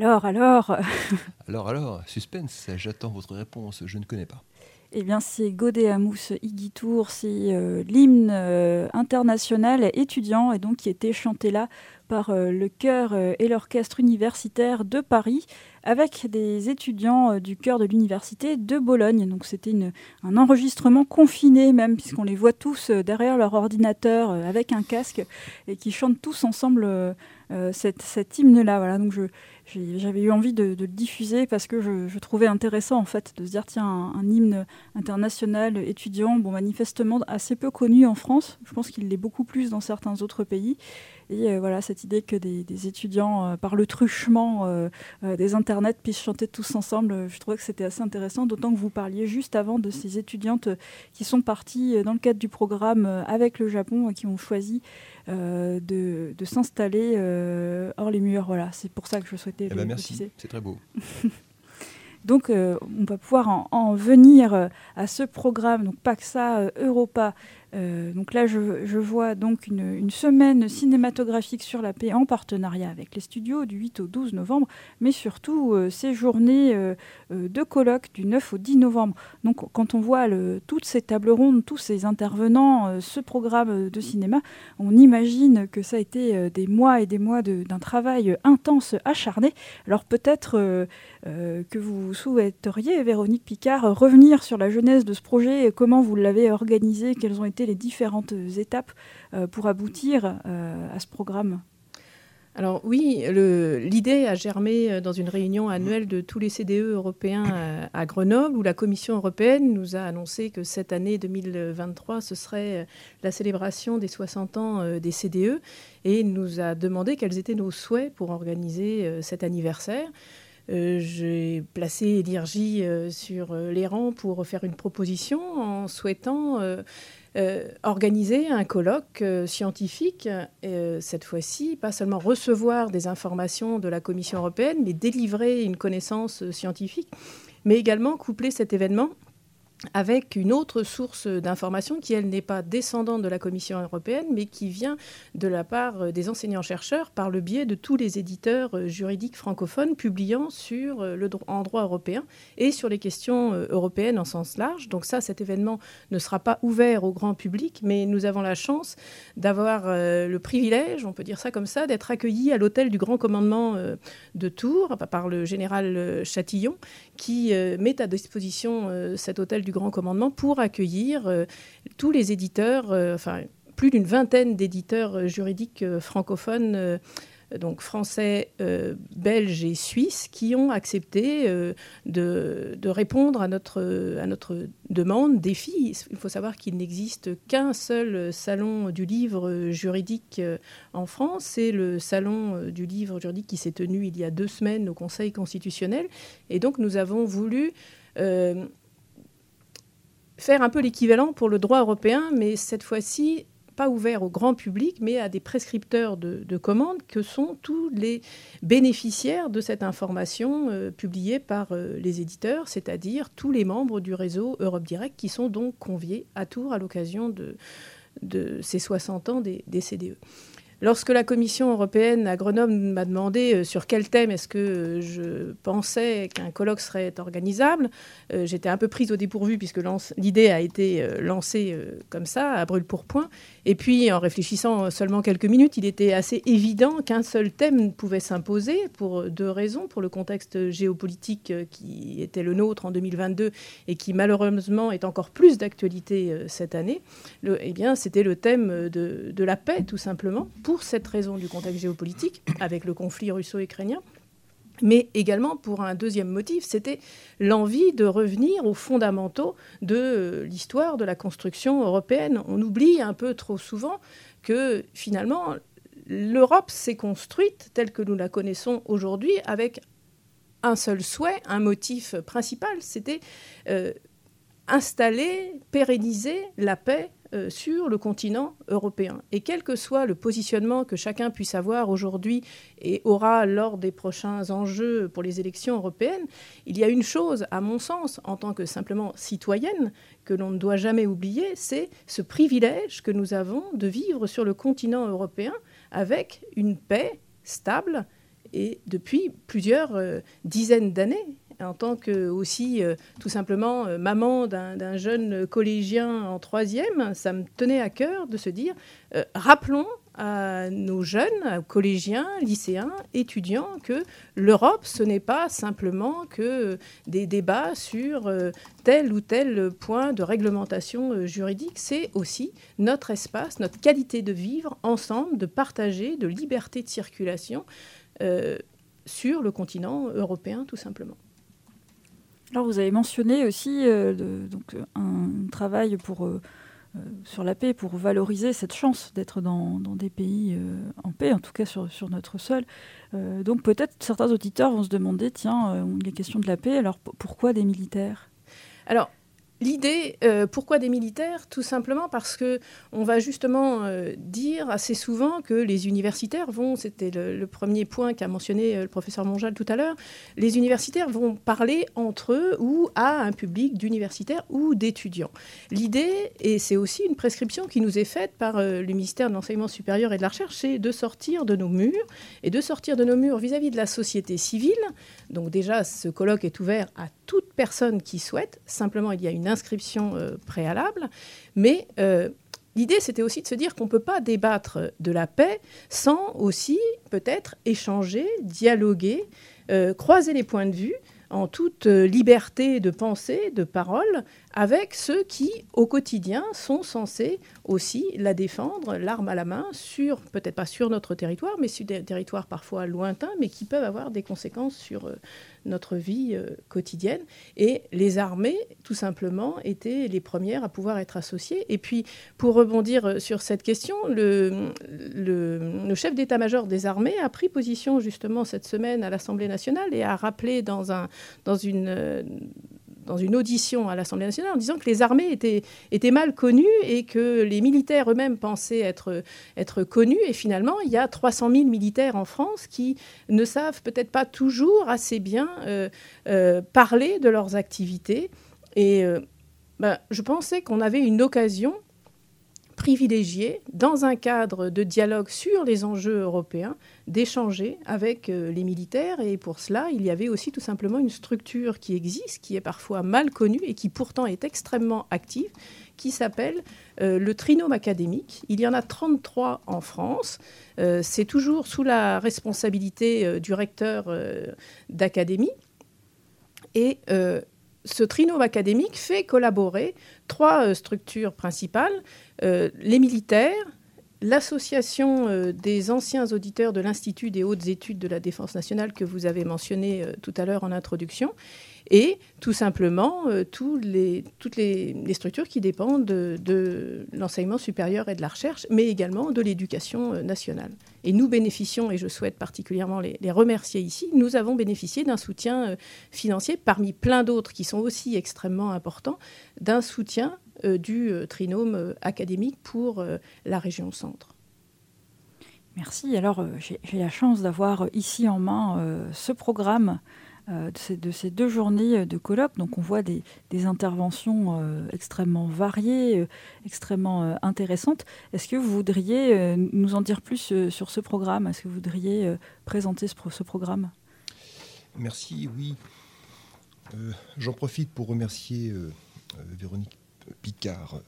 Alors, alors Alors, alors, suspense, j'attends votre réponse, je ne connais pas. Eh bien, c'est Godéamous Igitour, c'est euh, l'hymne euh, international étudiant et donc qui était chanté là par euh, le chœur et l'orchestre universitaire de Paris avec des étudiants du chœur de l'université de Bologne. Donc c'était un enregistrement confiné même puisqu'on les voit tous derrière leur ordinateur avec un casque et qui chantent tous ensemble cet, cet hymne-là. Voilà, donc je, j'avais eu envie de, le diffuser parce que je, trouvais intéressant en fait de se dire tiens un, hymne international étudiant bon manifestement assez peu connu en France. Je pense qu'il l'est beaucoup plus dans certains autres pays. Et euh, voilà cette idée que des, étudiants euh, par le truchement euh, des internets puissent chanter tous ensemble je trouvais que c'était assez intéressant d'autant que vous parliez juste avant de ces étudiantes qui sont parties dans le cadre du programme avec le Japon et qui ont choisi euh, de, s'installer euh, hors les murs. Voilà, c'est pour ça que je souhaitais. Eh ben merci, c'est très beau. donc, euh, on va pouvoir en, venir à ce programme, donc PAXA Europa euh, donc là, je, vois donc une, semaine cinématographique sur la paix en partenariat avec les studios du 8 au 12 novembre, mais surtout euh, ces journées euh, de colloques du 9 au 10 novembre. Donc quand on voit toutes ces tables rondes, tous ces intervenants, ce programme de cinéma, on imagine que ça a été des mois et des mois d'un travail intense, acharné. Alors peut-être que vous souhaiteriez, Véronique Picard, revenir sur la genèse de ce projet, et comment vous l'avez organisé, quelles ont été les différentes étapes euh, pour aboutir euh, à ce programme? Alors oui, l'idée a germé euh, dans une réunion annuelle de tous les CDE européens à, Grenoble, où la Commission européenne nous a annoncé que cette année 2023, ce serait la célébration des 60 ans des CDE, et nous a demandé quels étaient nos souhaits pour organiser cet anniversaire. J'ai placé Edirji sur les rangs pour faire une proposition en souhaitant euh, organiser un colloque euh, scientifique, euh, cette fois-ci, pas seulement recevoir des informations de la Commission européenne, mais délivrer une connaissance scientifique, mais également coupler cet événement avec une autre source d'information qui, elle, n'est pas descendante de la Commission européenne, mais qui vient de la part euh, des enseignants-chercheurs par le biais de tous les éditeurs euh, juridiques francophones publiant sur euh, le en droit européen et sur les questions européennes en sens large. Donc ça, cet événement ne sera pas ouvert au grand public, mais nous avons la chance d'avoir le privilège, on peut dire ça comme ça, d'être accueillis à l'hôtel du Grand Commandement de Tours par le général Chatillon, qui met à disposition cet hôtel du Grand Commandement pour accueillir euh, tous les éditeurs, euh, enfin plus d'une vingtaine d'éditeurs euh, juridiques francophones donc français, belges et suisses, qui ont accepté de, répondre à notre, à notre demande, défi. Il faut savoir qu'il n'existe qu'un seul salon du livre juridique en France, c'est le salon du livre juridique qui s'est tenu il y a deux semaines au Conseil constitutionnel. Et donc nous avons voulu faire un peu l'équivalent pour le droit européen, mais cette fois-ci pas ouvert au grand public, mais à des prescripteurs de, commandes que sont tous les bénéficiaires de cette information euh, publiée par euh, les éditeurs, c'est-à-dire tous les membres du réseau Europe Direct qui sont donc conviés à Tours à l'occasion de, ces 60 ans des CDE. Lorsque la Commission européenne à Grenoble m'a demandé euh, sur quel thème est-ce que euh, je pensais qu'un colloque serait organisable, euh, j'étais un peu prise au dépourvu puisque l'idée a été lancée comme ça, à brûle pour point. Et puis, en réfléchissant seulement quelques minutes, il était assez évident qu'un seul thème pouvait s'imposer pour deux raisons. Pour le contexte géopolitique qui était le nôtre en 2022 et qui malheureusement est encore plus d'actualité cette année, eh bien, c'était le thème de, de la paix, tout simplement pour cette raison du contexte géopolitique, avec le conflit russo-ukrainien, mais également pour un deuxième motif, c'était l'envie de revenir aux fondamentaux de l'histoire de la construction européenne. On oublie un peu trop souvent que finalement, l'Europe s'est construite telle que nous la connaissons aujourd'hui avec un seul souhait, un motif principal, c'était euh, installer, pérenniser la paix euh, sur le continent européen. Et quel que soit le positionnement que chacun puisse avoir aujourd'hui et aura lors des prochains enjeux pour les élections européennes, il y a une chose, à mon sens, en tant que simplement citoyenne, que l'on ne doit jamais oublier, c'est ce privilège que nous avons de vivre sur le continent européen avec une paix stable et depuis plusieurs euh, dizaines d'années en tant que aussi euh, tout simplement euh, maman d'un jeune collégien en troisième, ça me tenait à cœur de se dire, euh, rappelons à nos jeunes, collégiens, lycéens, étudiants, que l'Europe, ce n'est pas simplement que des débats sur tel ou tel point de réglementation juridique, c'est aussi notre espace, notre qualité de vivre ensemble, de partager, de liberté de circulation sur le continent européen, tout simplement. Alors vous avez mentionné aussi euh, donc, un travail pour, euh, euh, sur la paix pour valoriser cette chance d'être dans, des pays en paix, en tout cas sur, sur notre sol. donc peut-être certains auditeurs vont se demander, tiens, les questions de la paix, alors pourquoi des militaires? Alors L'idée, euh, pourquoi des militaires? Tout simplement parce que on va justement euh, dire assez souvent que les universitaires vont, c'était le, premier point qu'a mentionné euh, le professeur Monjal tout à l'heure, les universitaires vont parler entre eux ou à un public d'universitaires ou d'étudiants. L'idée, et c'est aussi une prescription qui nous est faite par le ministère de l'Enseignement supérieur et de la Recherche, c'est de sortir de nos murs et de sortir de nos murs vis-à-vis -vis de la société civile. Donc déjà, ce colloque est ouvert à toute personne qui souhaite. Simplement, il y a une inscription euh, préalable. Mais euh, l'idée, c'était aussi de se dire qu'on ne peut pas débattre de la paix sans aussi peut-être échanger, dialoguer, euh, croiser les points de vue en toute liberté de pensée, de parole, avec ceux qui, au quotidien, sont censés aussi la défendre, l'arme à la main, sur, peut-être pas sur notre territoire, mais sur des territoires parfois lointains, mais qui peuvent avoir des conséquences sur notre vie euh, quotidienne. Et les armées, tout simplement, étaient les premières à pouvoir être associées. Et puis, pour rebondir euh, sur cette question, le, le, chef d'état-major des armées a pris position justement cette semaine à l'Assemblée nationale et a rappelé dans, un, dans une euh, dans une audition à l'Assemblée nationale en disant que les armées étaient, étaient mal connues et que les militaires eux-mêmes pensaient être, être connus. Et finalement, il y a 300 000 militaires en France qui ne savent peut-être pas toujours assez bien euh, euh, parler de leurs activités. Et euh, ben, je pensais qu'on avait une occasion privilégié, dans un cadre de dialogue sur les enjeux européens, d'échanger avec euh, les militaires. Et pour cela, il y avait aussi tout simplement une structure qui existe, qui est parfois mal connue et qui pourtant est extrêmement active, qui s'appelle euh, le trinôme académique. Il y en a 33 en France. Euh, c'est toujours sous la responsabilité du recteur d'académie. Et ce trinôme académique fait collaborer trois structures principales euh, les militaires, l'association euh, des anciens auditeurs de l'Institut des hautes études de la défense nationale que vous avez mentionné euh, tout à l'heure en introduction, et tout simplement euh, toutes les, structures qui dépendent de, l'enseignement supérieur et de la recherche, mais également de l'éducation nationale. Et nous bénéficions, et je souhaite particulièrement les, remercier ici, nous avons bénéficié d'un soutien financier parmi plein d'autres qui sont aussi extrêmement importants, d'un soutien euh, du euh, trinôme euh, académique pour la région centre. Merci. Alors, j'ai la chance d'avoir ici en main ce programme de ces, deux journées de colloque. Donc, on voit des, interventions extrêmement variées, extrêmement intéressantes. Est-ce que vous voudriez nous en dire plus sur ce programme? Est-ce que vous voudriez présenter ce, programme? Merci, oui. J'en profite pour remercier Véronique Picard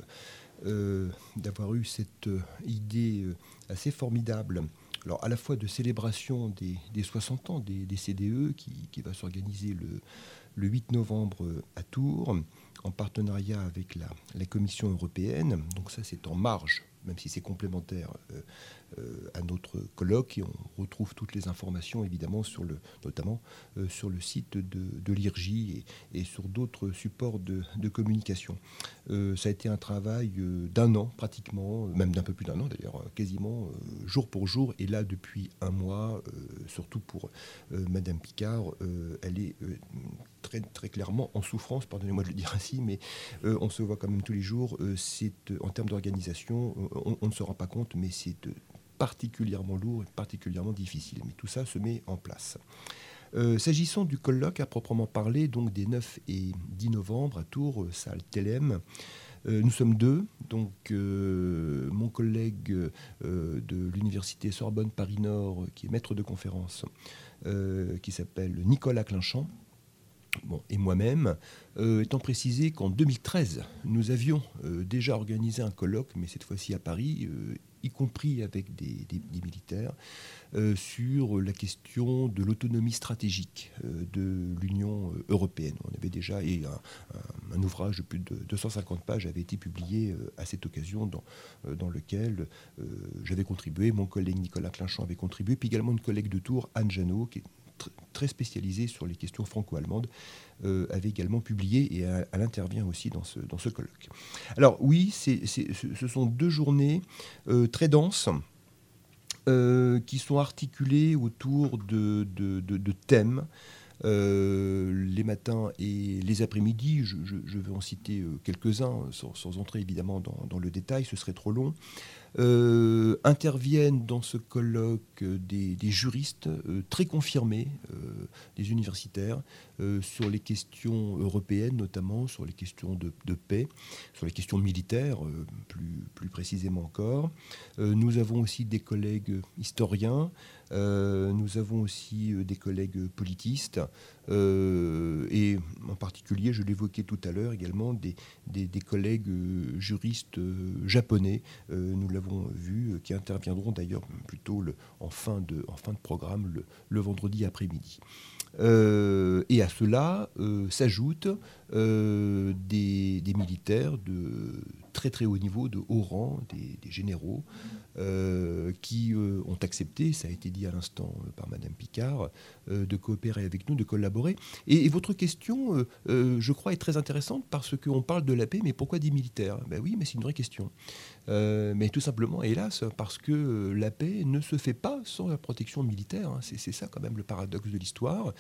euh, d'avoir eu cette euh, idée euh, assez formidable. Alors, à la fois de célébration des, 60 ans des, CDE qui, va s'organiser le, 8 novembre à Tours en partenariat avec la, la Commission européenne. Donc ça, c'est en marge même si c'est complémentaire euh, euh, à notre colloque. Et on retrouve toutes les informations, évidemment, sur le, notamment euh, sur le site de, de l'IRJ et, sur d'autres supports de, communication. ça a été un travail d'un an, pratiquement, même d'un peu plus d'un an d'ailleurs, quasiment jour pour jour. Et là, depuis un mois, surtout pour Madame Picard, elle est très, très clairement en souffrance, pardonnez-moi de le dire ainsi, mais on se voit quand même tous les jours. c'est en termes d'organisation, on, ne se rend pas compte, mais c'est particulièrement lourd et particulièrement difficile. Mais tout ça se met en place. Euh, s'agissant du colloque à proprement parler, donc des 9 et 10 novembre à Tours, euh, salle Telem, euh, nous sommes deux, donc mon collègue de l'université Sorbonne Paris Nord, qui est maître de conférence, qui s'appelle Nicolas Clinchamp, Et moi-même, euh, étant précisé qu'en 2013, nous avions euh, déjà organisé un colloque, mais cette fois-ci à Paris, euh, y compris avec des, militaires, sur la question de l'autonomie stratégique de l'Union européenne. On avait déjà, et un, ouvrage de plus de 250 pages avait été publié à cette occasion, dans, dans lequel j'avais contribué, mon collègue Nicolas Clinchamp avait contribué, puis également une collègue de Tours, Anne Janot, qui est très spécialisée sur les questions franco-allemandes, euh, avait également publié et elle, intervient aussi dans ce, colloque. Alors oui, ce sont deux journées euh, très denses. Euh, qui sont articulées autour de, thèmes les matins et les après-midi. Je, vais en citer quelques-uns sans, entrer évidemment dans, le détail, ce serait trop long. Euh, interviennent dans ce colloque des, juristes euh, très confirmés, euh, des universitaires, sur les questions européennes notamment, sur les questions de, paix, sur les questions militaires plus, plus précisément encore. nous avons aussi des collègues historiens, nous avons aussi des collègues politistes, et en particulier, je l'évoquais tout à l'heure également, des, collègues juristes japonais. nous avons vu, euh, qui interviendront d'ailleurs plutôt le, en, fin de, en fin de programme le, vendredi après-midi. Euh, et à cela euh, s'ajoutent des, militaires de très très haut niveau, de haut rang, des, généraux, qui ont accepté, ça a été dit à l'instant par Madame Picard, de coopérer avec nous, de collaborer. Et, votre question, je crois, est très intéressante parce qu'on parle de la paix, mais pourquoi des militaires? Ben oui, mais c'est une vraie question. Euh, mais tout simplement, hélas, parce que euh, la paix ne se fait pas sans la protection militaire. Hein. C'est ça quand même le paradoxe de l'histoire.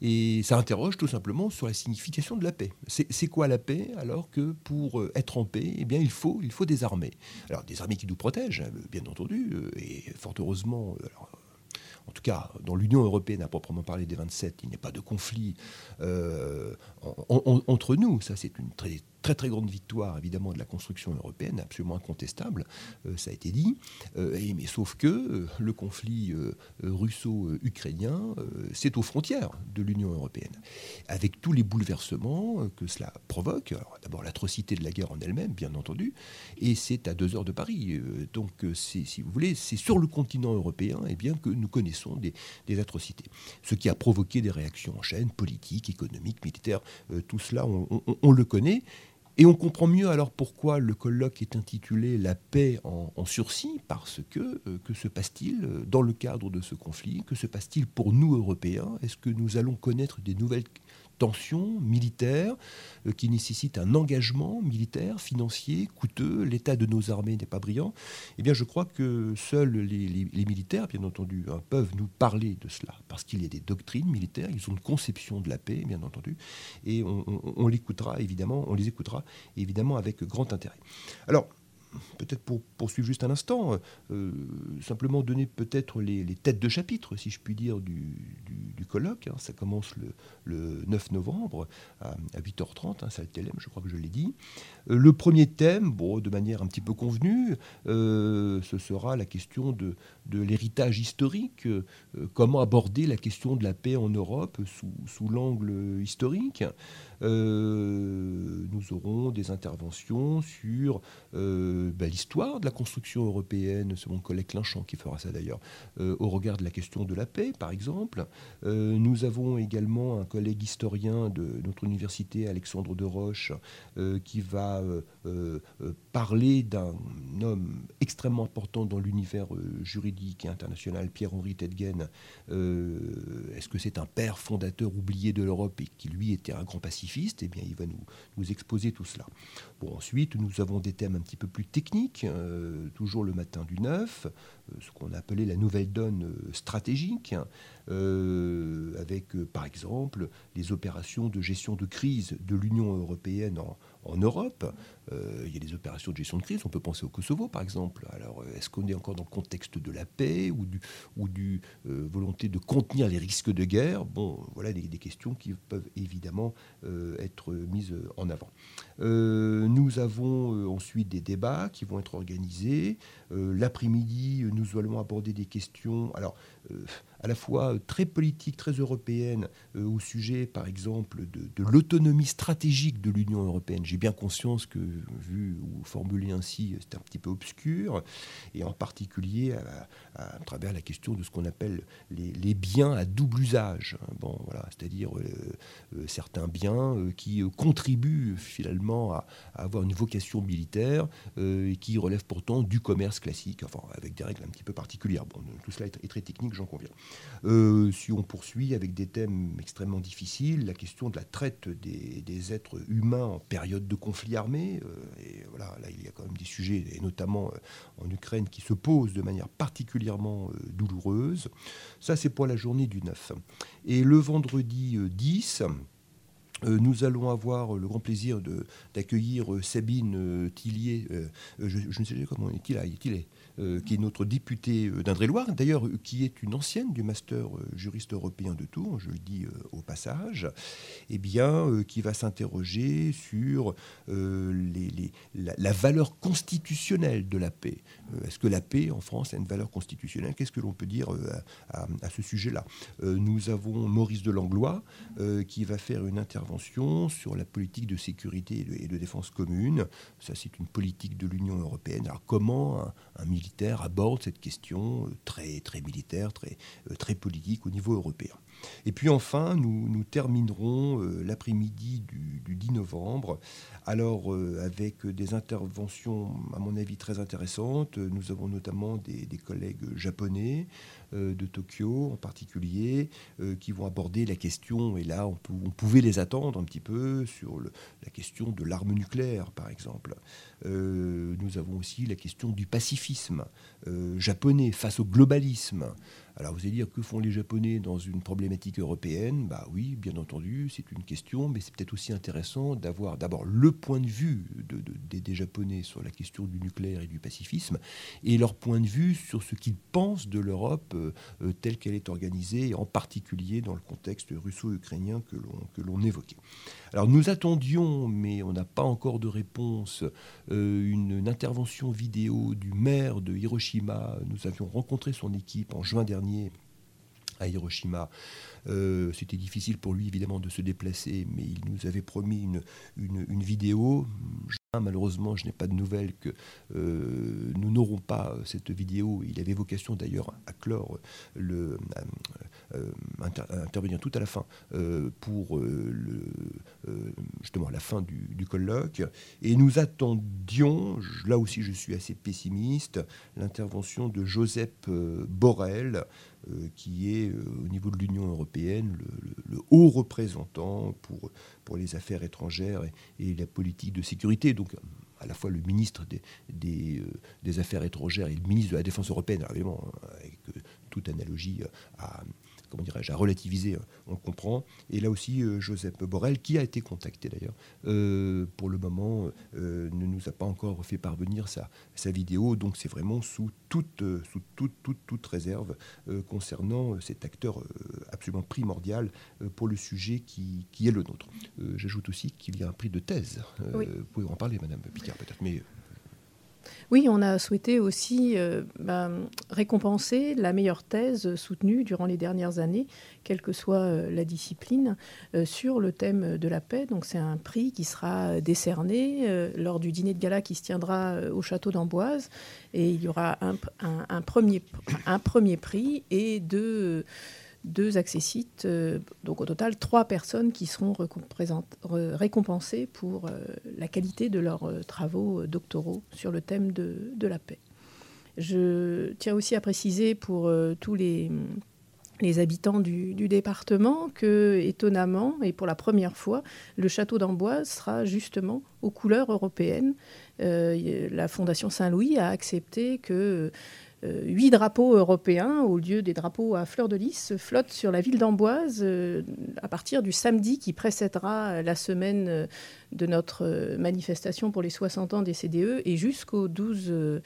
Et ça interroge tout simplement sur la signification de la paix. C'est quoi la paix alors que pour euh, être en paix, eh bien, il, faut, il faut des armées Alors des armées qui nous protègent, hein, bien entendu, et fort heureusement... en tout cas, dans l'Union européenne, à proprement parler des 27, il n'y a pas de conflit entre nous. Ça, c'est une très, très très grande victoire évidemment de la construction européenne, absolument incontestable, euh, ça a été dit. Euh, mais sauf que euh, le conflit russo-ukrainien, c'est aux frontières de l'Union européenne, avec tous les bouleversements que cela provoque. D'abord l'atrocité de la guerre en elle-même, bien entendu, et c'est à deux heures de Paris. donc si vous voulez, c'est sur le continent européen eh bien, que nous connaissons des, atrocités. Ce qui a provoqué des réactions en chaîne, politiques, économiques, militaires, tout cela on le connaît. Et on comprend mieux alors pourquoi le colloque est intitulé La paix en, sursis, parce que euh, que se passe-t-il euh, dans le cadre de ce conflit Que se passe-t-il pour nous, Européens? Est-ce que nous allons connaître des nouvelles tensions militaires euh, qui nécessitent un engagement militaire, financier, coûteux. L'état de nos armées n'est pas brillant. Eh bien, je crois que seuls les, militaires, bien entendu, hein, peuvent nous parler de cela, parce qu'il y a des doctrines militaires, ils ont une conception de la paix, bien entendu, et on, on l'écoutera évidemment, on les écoutera évidemment avec grand intérêt. Alors, peut-être pour poursuivre juste un instant, euh, euh, simplement donner peut-être les, têtes de chapitre, si je puis dire, du, colloque. Hein. Ça commence le, 9 novembre à, 8h30, hein, salle Télém, je crois que je l'ai dit. Euh, le premier thème, bon, de manière un petit peu convenue, ce sera la question de, l'héritage historique, comment aborder la question de la paix en Europe sous l'angle historique. Nous aurons des interventions sur bah, l'histoire de la construction européenne, c'est mon collègue Clinchamp qui fera ça d'ailleurs, euh, au regard de la question de la paix, par exemple. Euh, nous avons également un collègue historien de notre université, Alexandre de Roche, euh, qui va parler d'un homme extrêmement important dans l'univers juridique et international, Pierre-Henri Tedgen. Est-ce que c'est un père fondateur oublié de l'Europe et qui, lui, était un grand pacifiste? Eh bien, il va nous, nous exposer tout cela. Bon, ensuite, nous avons des thèmes un petit peu plus technique, euh, toujours le matin du 9, euh, ce qu'on a appelé la nouvelle donne euh, stratégique, avec par exemple les opérations de gestion de crise de l'Union européenne en, en Europe. Euh, il y a des opérations de gestion de crise, on peut penser au Kosovo par exemple. Alors euh, est-ce qu'on est encore dans le contexte de la paix ou du, ou du euh, volonté de contenir les risques de guerre? Bon, voilà des, questions qui peuvent évidemment être mises en avant. nous avons ensuite des débats qui vont être organisés. L'après-midi, nous allons aborder des questions. Alors, à la fois très politique, très européenne, euh, au sujet, par exemple, de, l'autonomie stratégique de l'Union européenne. J'ai bien conscience que, vu ou formulé ainsi, c'est un petit peu obscur, et en particulier à, travers la question de ce qu'on appelle les, biens à double usage. Bon, voilà, c'est-à-dire euh, euh, certains biens qui contribuent finalement à, avoir une vocation militaire et qui relèvent pourtant du commerce classique, enfin avec des règles un petit peu particulières. Bon, tout cela est très technique, j'en conviens. Euh, si on poursuit avec des thèmes extrêmement difficiles, la question de la traite des, êtres humains en période de conflit armé, euh, et voilà, là il y a quand même des sujets, et notamment euh, en Ukraine, qui se posent de manière particulièrement douloureuse. Ça, c'est pour la journée du 9. Et le vendredi 10, nous allons avoir le grand plaisir d'accueillir Sabine Tillier, je, ne sais pas comment est-il là, est euh, qui est notre députée euh, d'Indre-et-Loire, d'ailleurs euh, qui est une ancienne du master juriste européen de Tours, je le dis au passage, eh bien, qui va s'interroger sur la, valeur constitutionnelle de la paix. Est-ce que la paix en France a une valeur constitutionnelle? Qu'est-ce que l'on peut dire à, ce sujet-là? Nous avons Maurice de Langlois qui va faire une intervention sur la politique de sécurité et de, défense commune. Ça, c'est une politique de l'Union européenne. Alors, comment un militaire aborde cette question euh, très, très militaire, très, euh, très politique au niveau européen. Et puis enfin, nous, nous terminerons euh, l'après-midi du, 10 novembre, alors avec des interventions, à mon avis, très intéressantes. Nous avons notamment des, collègues japonais de Tokyo en particulier, qui vont aborder la question, et là on, pouvait les attendre un petit peu, sur la question de l'arme nucléaire, par exemple. nous avons aussi la question du pacifisme euh, japonais face au globalisme. Alors vous allez dire que font les Japonais dans une problématique européenne? Bah oui, bien entendu, c'est une question, mais c'est peut-être aussi intéressant d'avoir d'abord le point de vue des, Japonais sur la question du nucléaire et du pacifisme, et leur point de vue sur ce qu'ils pensent de l'Europe euh, euh, telle qu'elle est organisée, en particulier dans le contexte russo-ukrainien que l'on évoquait. Alors nous attendions, mais on n'a pas encore de réponse, euh, une, intervention vidéo du maire de Hiroshima. Nous avions rencontré son équipe en juin dernier à Hiroshima. Euh, c'était difficile pour lui évidemment de se déplacer, mais il nous avait promis une, vidéo. Malheureusement, je n'ai pas de nouvelles que euh, nous n'aurons pas cette vidéo. Il avait vocation d'ailleurs à clore le, intervenir tout à la fin pour le, justement la fin du, colloque. Et nous attendions, là aussi je suis assez pessimiste, l'intervention de Joseph Borrell, euh, qui est euh, au niveau de l'Union européenne le, haut représentant pour, pour les affaires étrangères et, la politique de sécurité. Donc à la fois le ministre des, euh, des, Affaires étrangères et le ministre de la Défense européenne, évidemment, avec toute analogie à, comment dirais-je, à relativiser, hein, on le comprend. Et là aussi, euh, Joseph Borrell, qui a été contacté d'ailleurs, euh, pour le moment, euh, ne nous a pas encore fait parvenir sa, sa vidéo. Donc c'est vraiment sous toute, sous toute, toute, toute réserve concernant cet acteur absolument primordial pour le sujet qui, qui est le nôtre. J'ajoute aussi qu'il y a un prix de thèse. Vous pouvez en parler, Madame Picard, peut-être, mais oui, on a souhaité aussi euh, ben, récompenser la meilleure thèse soutenue durant les dernières années, quelle que soit euh, la discipline, euh, sur le thème de la paix. Donc c'est un prix qui sera décerné lors du dîner de gala qui se tiendra au château d'Amboise. Et il y aura un, premier, un premier prix et deux deux accessites, euh, donc au total trois personnes qui seront récompensées pour euh, la qualité de leurs euh, travaux doctoraux sur le thème de, la paix. Je tiens aussi à préciser pour tous les, habitants du, département que, étonnamment, et pour la première fois, le château d'Amboise sera justement aux couleurs européennes. la Fondation Saint-Louis a accepté que huit drapeaux européens au lieu des drapeaux à fleur de lys flottent sur la ville d'Amboise euh, à partir du samedi qui précédera la semaine euh, de notre manifestation pour les 60 ans des CDE et jusqu'au 12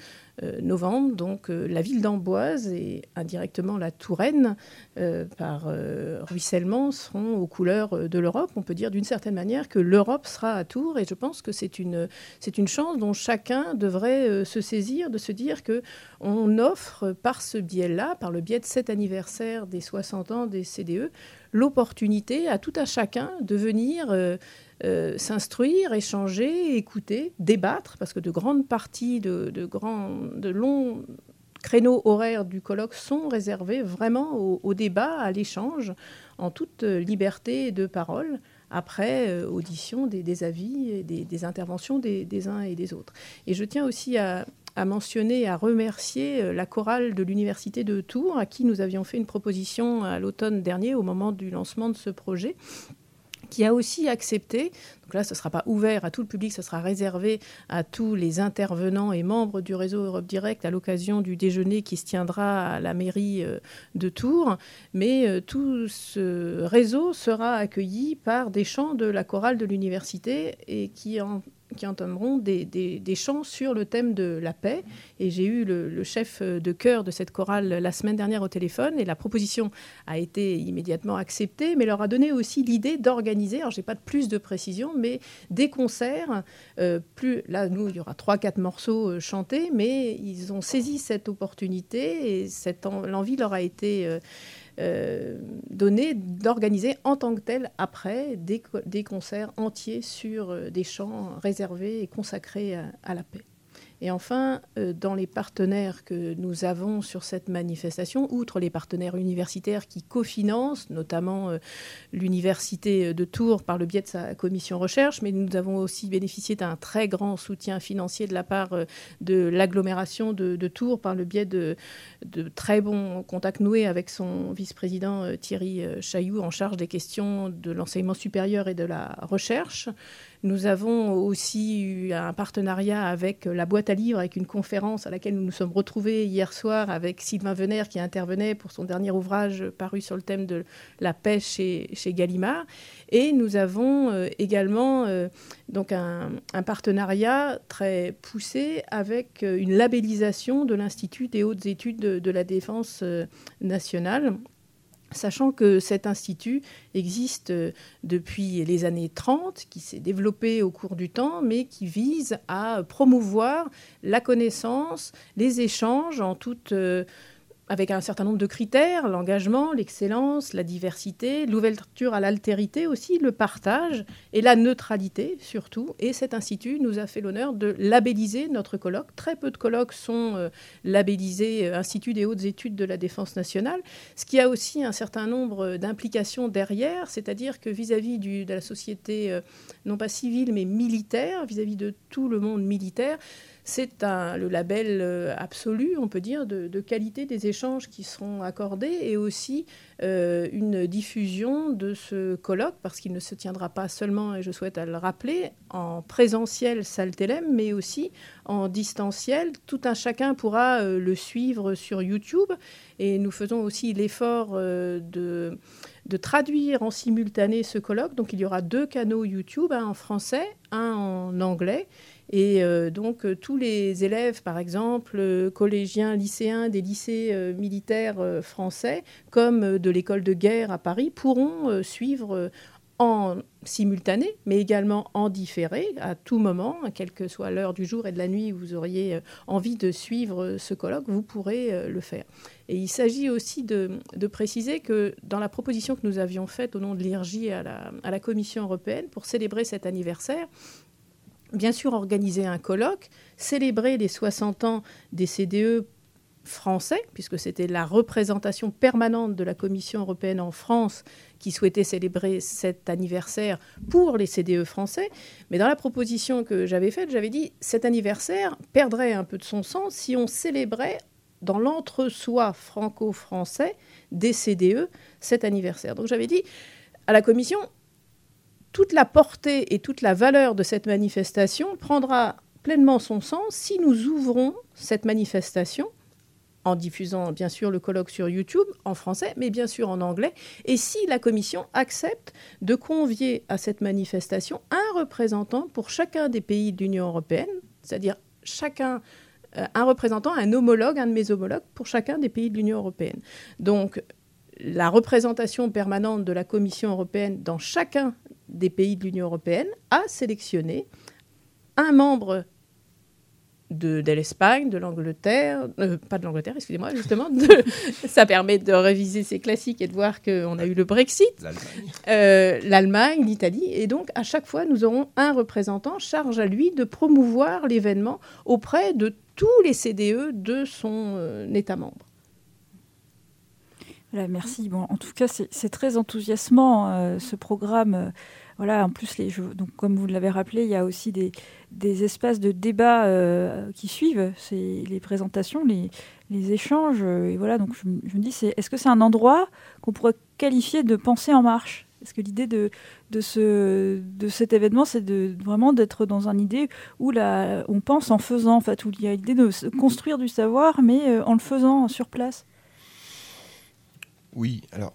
novembre. Donc la ville d'Amboise et indirectement la Touraine, par ruissellement, seront aux couleurs de l'Europe. On peut dire d'une certaine manière que l'Europe sera à Tours et je pense que c'est une, c'est une chance dont chacun devrait se saisir, de se dire que on offre par ce biais-là, par le biais de cet anniversaire des 60 ans des CDE, l'opportunité à tout à chacun de venir euh, euh, s'instruire, échanger, écouter, débattre, parce que de grandes parties, de, grands, de longs créneaux horaires du colloque sont réservés vraiment au, débat, à l'échange, en toute liberté de parole après euh, audition des, avis et des, interventions des, uns et des autres. Et je tiens aussi à, à mentionner à remercier euh, la chorale de l'Université de Tours, à qui nous avions fait une proposition à l'automne dernier au moment du lancement de ce projet qui a aussi accepté, donc là ce ne sera pas ouvert à tout le public, ce sera réservé à tous les intervenants et membres du réseau Europe Direct à l'occasion du déjeuner qui se tiendra à la mairie euh, de Tours, mais euh, tout ce réseau sera accueilli par des chants de la chorale de l'université et qui en qui entameront des, chants sur le thème de la paix. Et j'ai eu le, chef de chœur de cette chorale la semaine dernière au téléphone et la proposition a été immédiatement acceptée, mais leur a donné aussi l'idée d'organiser, alors j'ai pas plus de précision, mais des concerts. Euh, plus, là, nous, il y aura trois, quatre morceaux euh, chantés, mais ils ont saisi cette opportunité et l'envie leur a été... Euh, euh, donner, d'organiser en tant que tel après des, concerts entiers sur euh, des chants réservés et consacrés à la paix. Et enfin, euh, dans les partenaires que nous avons sur cette manifestation, outre les partenaires universitaires qui cofinancent, notamment euh, l'Université de Tours par le biais de sa commission recherche, mais nous avons aussi bénéficié d'un très grand soutien financier de la part euh, de l'agglomération de, Tours par le biais de, de, très bons contacts noués avec son vice-président Thierry Chailloux en charge des questions de l'enseignement supérieur et de la recherche. Nous avons aussi eu un partenariat avec la boîte à livres, avec une conférence à laquelle nous nous sommes retrouvés hier soir avec Sylvain Venère qui intervenait pour son dernier ouvrage paru sur le thème de la pêche chez, Gallimard. Et nous avons euh, également euh, donc un, partenariat très poussé avec euh, une labellisation de l'Institut des hautes études de la défense nationale sachant que cet institut existe euh, depuis les années 30, qui s'est développé au cours du temps, mais qui vise à promouvoir la connaissance, les échanges en toute... Euh, avec un certain nombre de critères, l'engagement, l'excellence, la diversité, l'ouverture à l'altérité aussi, le partage et la neutralité surtout. Et cet institut nous a fait l'honneur de labelliser notre colloque. Très peu de colloques sont euh, labellisés euh, Institut des hautes études de la défense nationale, ce qui a aussi un certain nombre d'implications derrière, c'est-à-dire que vis-à-vis de la société, euh, non pas civile, mais militaire, vis à -vis de tout le monde militaire, c'est le label euh, absolu, on peut dire, de, qualité des échanges qui seront accordés et aussi euh, une diffusion de ce colloque, parce qu'il ne se tiendra pas seulement, et je souhaite le rappeler, en présentiel salle mais aussi en distanciel. Tout un chacun pourra euh, le suivre sur YouTube et nous faisons aussi l'effort de traduire en simultané ce colloque. Donc il y aura deux canaux YouTube, un en français, un en anglais. Et euh, donc euh, tous les élèves, par exemple, euh, collégiens, lycéens des lycées militaires français, comme de l'école de guerre à Paris, pourront suivre en simultané, mais également en différé, à tout moment, quelle que soit l'heure du jour et de la nuit où vous auriez envie de suivre ce colloque, vous pourrez le faire. Et il s'agit aussi de, préciser que dans la proposition que nous avions faite au nom de l'IRJ à la, à la Commission européenne pour célébrer cet anniversaire, bien sûr organiser un colloque, célébrer les 60 ans des CDE français, puisque c'était la représentation permanente de la Commission européenne en France qui souhaitait célébrer cet anniversaire pour les CDE français. Mais dans la proposition que j'avais faite, j'avais dit cet anniversaire perdrait un peu de son sens si on célébrait dans l'entre-soi franco-français des CDE cet anniversaire. Donc j'avais dit à la Commission, toute la portée et toute la valeur de cette manifestation prendra pleinement son sens si nous ouvrons cette manifestation en diffusant bien sûr le colloque sur YouTube en français, mais bien sûr en anglais, et si la Commission accepte de convier à cette manifestation un représentant pour chacun des pays de l'Union européenne, c'est-à-dire chacun euh, un représentant, un homologue, un de mes homologues pour chacun des pays de l'Union européenne. Donc la représentation permanente de la Commission européenne dans chacun des pays de l'Union européenne a sélectionné un membre de, l'Espagne, de l'Angleterre, euh, pas de l'Angleterre, excusez-moi, justement. ça permet de réviser ces classiques et de voir qu'on a eu le Brexit. L'Allemagne. Euh, l'Italie. Et donc, à chaque fois, nous aurons un représentant charge à lui de promouvoir l'événement auprès de tous les CDE de son euh, État membre merci. Bon, en tout cas, c'est très enthousiasmant euh, ce programme. Euh, voilà, en plus, donc, comme vous l'avez rappelé, il y a aussi des, des espaces de débat euh, qui suivent c'est les présentations, les, les échanges. et voilà, donc je, me dis, est-ce que c'est un endroit qu'on pourrait qualifier de pensée en marche? Est-ce que l'idée de, de, ce, de cet événement, c'est de, vraiment d'être dans une idée où la, on pense en faisant, en où il y a l'idée de construire du savoir, mais en le faisant sur place? Oui, alors,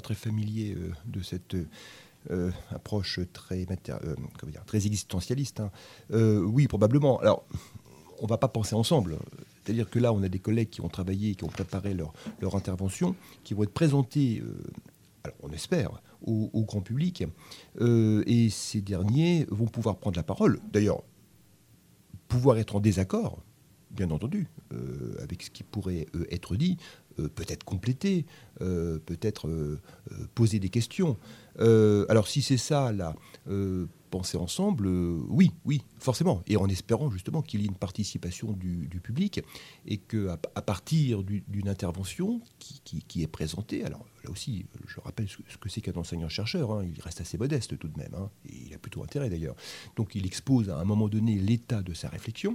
très familier euh, de cette euh, approche très, euh, très existentialiste. Hein. oui, probablement. Alors, on ne va pas penser ensemble. C'est-à-dire que là, on a des collègues qui ont travaillé, qui ont préparé leur, intervention, qui vont être présentés, on espère, au, grand public. et ces derniers vont pouvoir prendre la parole. D'ailleurs, pouvoir être en désaccord, bien entendu, avec ce qui pourrait être dit, peut-être compléter, euh, peut-être euh, poser des questions. alors si c'est ça, là, penser ensemble, oui, oui, forcément, et en espérant justement qu'il y ait une participation du, public et qu'à à partir d'une intervention qui, est présentée, alors là aussi, je rappelle ce, que c'est qu'un enseignant-chercheur, hein, il reste assez modeste tout de même, hein, et il a plutôt intérêt d'ailleurs. Donc il expose à un moment donné l'état de sa réflexion,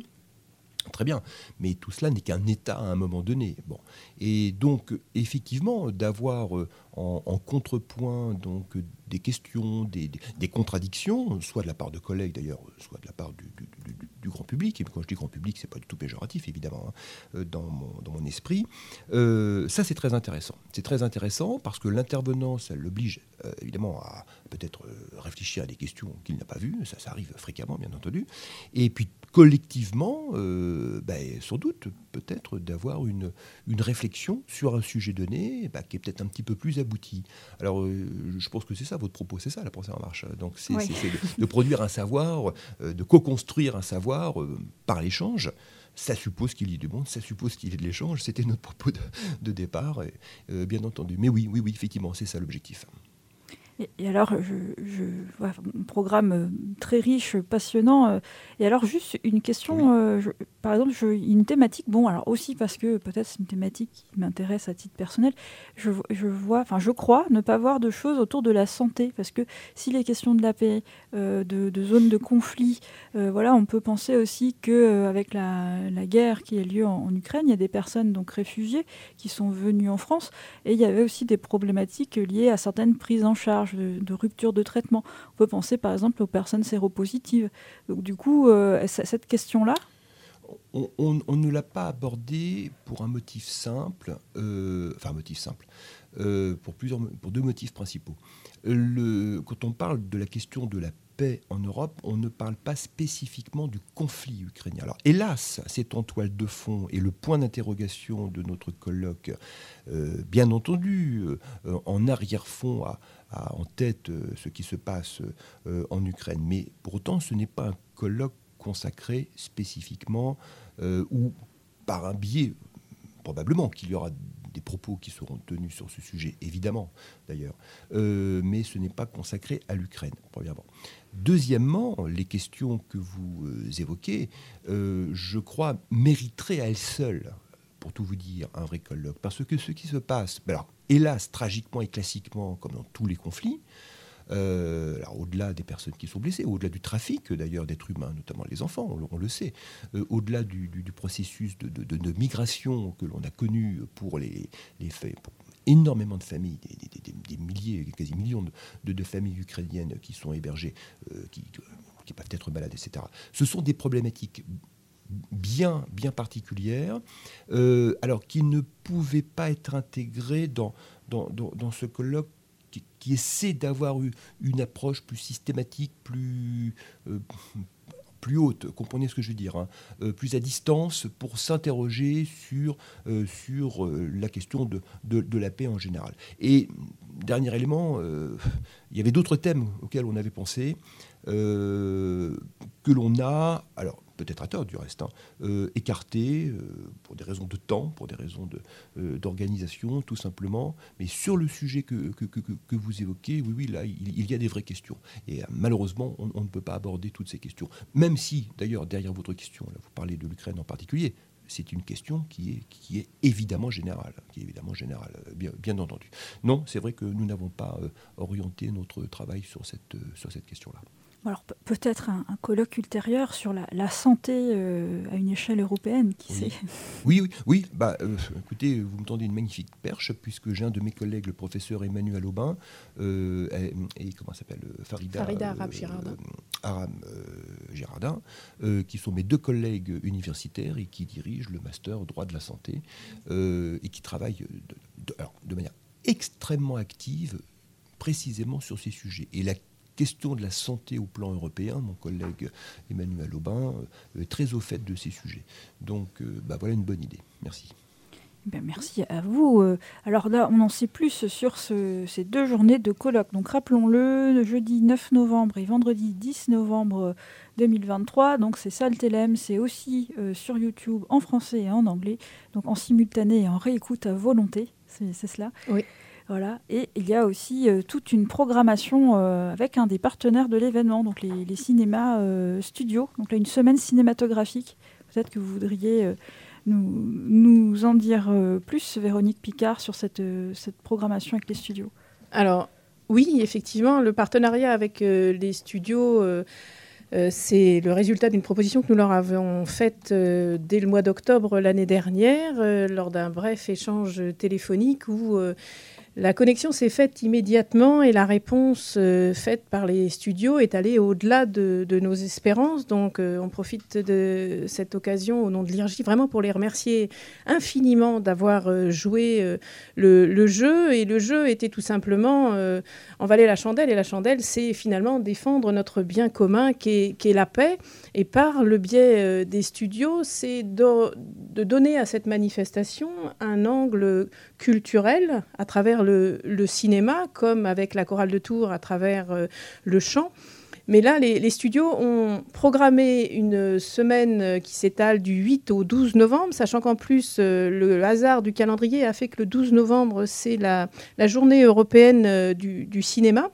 Très bien, mais tout cela n'est qu'un état à un moment donné. Bon. Et donc, effectivement, d'avoir euh, en, contrepoint donc, des questions, des, contradictions, soit de la part de collègues d'ailleurs, soit de la part du, grand public, et quand je dis grand public, c'est pas du tout péjoratif évidemment, hein, euh, dans, mon, esprit, euh, ça c'est très intéressant. C'est très intéressant parce que l'intervenant, ça l'oblige évidemment à peut-être réfléchir à des questions qu'il n'a pas vues, ça, ça arrive fréquemment bien entendu, et puis collectivement, euh, ben, sans doute, peut-être d'avoir une, une réflexion sur un sujet donné bah, qui est peut-être un petit peu plus abouti. Alors, euh, je pense que c'est ça, votre propos, c'est ça, la pensée en marche. Donc, c'est de, produire un savoir, euh, de co-construire un savoir par l'échange. ça suppose qu'il y ait du monde, ça suppose qu'il y ait de l'échange. C'était notre propos de, départ, bien entendu. Mais oui, oui, oui, effectivement, c'est ça l'objectif. Et, alors, je, vois un programme euh, très riche, passionnant. Euh, et alors, juste une question, euh, par exemple, une thématique, bon, alors aussi parce que peut-être c'est une thématique qui m'intéresse à titre personnel, je, vois, enfin, je crois ne pas voir de choses autour de la santé, parce que si les questions de la paix, de, zones de conflit, voilà, on peut penser aussi qu'avec la, la guerre qui a lieu en, en, Ukraine, il y a des personnes donc réfugiées qui sont venues en France, et il y avait aussi des problématiques liées à certaines prises en charge de, rupture de traitement. On peut penser par exemple aux personnes séropositives. Donc du coup, euh, cette question-là on, ne l'a pas abordée pour un motif simple, euh, enfin motif simple, euh, pour, deux motifs principaux. Quand on parle de la question de la paix en Europe, on ne parle pas spécifiquement du conflit ukrainien. Alors hélas, c'est en toile de fond et le point d'interrogation de notre colloque, bien entendu, en arrière-fond à, en tête euh, ce qui se passe euh, en Ukraine. Mais pour autant, ce n'est pas un colloque consacré spécifiquement euh, ou par un biais, probablement qu'il y aura des propos qui seront tenus sur ce sujet, évidemment d'ailleurs, mais ce n'est pas consacré à l'Ukraine, premièrement. Deuxièmement, les questions que vous évoquez, je crois, mériteraient à elles seules, pour tout vous dire, un vrai colloque. Parce que ce qui se passe, ben alors, hélas, tragiquement et classiquement, comme dans tous les conflits, euh, au-delà des personnes qui sont blessées, au-delà du trafic d'ailleurs d'êtres humains, notamment les enfants, on, le sait, euh, au-delà du, processus de, migration que l'on a connu pour les, faits, pour énormément de familles, des, milliers, quasi millions de, familles ukrainiennes qui sont hébergées, euh, qui peuvent être malades, etc. Ce sont des problématiques bien, bien particulière, euh, alors qui ne pouvait pas être intégré dans, dans, dans, ce colloque qui, essaie d'avoir une approche plus systématique, plus, euh, plus haute, comprenez ce que je veux dire, hein, euh, plus à distance pour s'interroger sur, sur la question de, de, de, la paix en général. Et dernier élément, il y avait d'autres thèmes auxquels on avait pensé, que l'on a, alors peut-être à tort du reste, hein, euh, écarté euh, pour des raisons de temps, pour des raisons euh, d'organisation, tout simplement. Mais sur le sujet que, que, vous évoquez, oui, oui, là, il, y a des vraies questions. Et malheureusement, on, ne peut pas aborder toutes ces questions. Même si, d'ailleurs, derrière votre question, là, vous parlez de l'Ukraine en particulier, c'est une question qui est, qui est évidemment générale, qui est évidemment générale, bien, bien entendu. Non, c'est vrai que nous n'avons pas orienté notre travail sur cette, sur cette question-là. Alors peut-être un, colloque ultérieur sur la, santé euh, à une échelle européenne, qui oui. sait? Oui, oui, oui. Bah, euh, écoutez, vous me tendez une magnifique perche, puisque j'ai un de mes collègues, le professeur Emmanuel Aubin, euh, et, comment s'appelle Farida, Farida Arab Girardin, Aram, Girardin qui sont mes deux collègues universitaires et qui dirigent le master droit de la santé, et qui travaillent de, de manière extrêmement active précisément sur ces sujets. Et la question de la santé au plan européen, mon collègue Emmanuel Aubin euh, est très au fait de ces sujets. Donc euh, bah, voilà une bonne idée. Merci. Ben merci à vous. Euh, alors là, on en sait plus sur ces deux journées de colloque. Donc rappelons-le, jeudi 9 novembre et vendredi 10 novembre 2023. Donc c'est Saltelem, c'est aussi sur YouTube en français et en anglais, donc en simultané et en réécoute à volonté. C'est cela Oui. Voilà. Et il y a aussi euh, toute une programmation euh, avec un des partenaires de l'événement, donc les, cinémas euh, studios. Donc là, une semaine cinématographique. Peut-être que vous voudriez nous, en dire plus, Véronique Picard, sur cette, cette programmation avec les studios. Alors, oui, effectivement, le partenariat avec les studios. c'est le résultat d'une proposition que nous leur avons faite dès le mois d'octobre l'année dernière, lors d'un bref échange téléphonique où la connexion s'est faite immédiatement et la réponse euh, faite par les studios est allée au-delà de, nos espérances. Donc euh, on profite de cette occasion au nom de l'IRJ vraiment pour les remercier infiniment d'avoir euh, joué le, jeu. Et le jeu était tout simplement en valer la chandelle. Et la chandelle, c'est finalement défendre notre bien commun qui est, la paix. Et par le biais des studios, c'est de, de donner à cette manifestation un angle culturel à travers le, cinéma, comme avec la chorale de Tours à travers euh, le chant. Mais là, les, studios ont programmé une semaine qui s'étale du 8 au 12 novembre, sachant qu'en plus, euh, le hasard du calendrier a fait que le 12 novembre, c'est la, journée européenne euh, du, cinéma.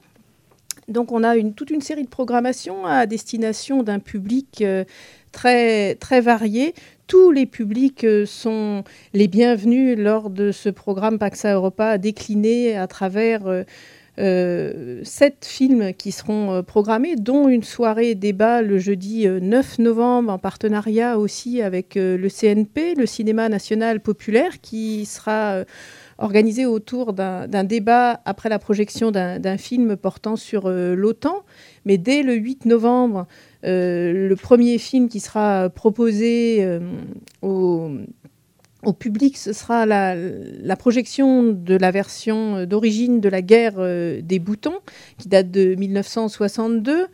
Donc on a toute une série de programmations à destination d'un public euh, très, très varié. Tous les publics sont les bienvenus lors de ce programme Paxa Europa décliné à travers euh, sept films qui seront euh, programmés, dont une soirée débat le jeudi 9 euh, novembre en partenariat aussi avec le CNP, le Cinéma national populaire, qui sera organisé autour d'un débat après la projection d'un film portant sur l'OTAN. Mais dès le 8 novembre, le premier film qui sera proposé au au public, ce sera la, projection de la version d'origine de la guerre euh, des boutons, qui date de 1962.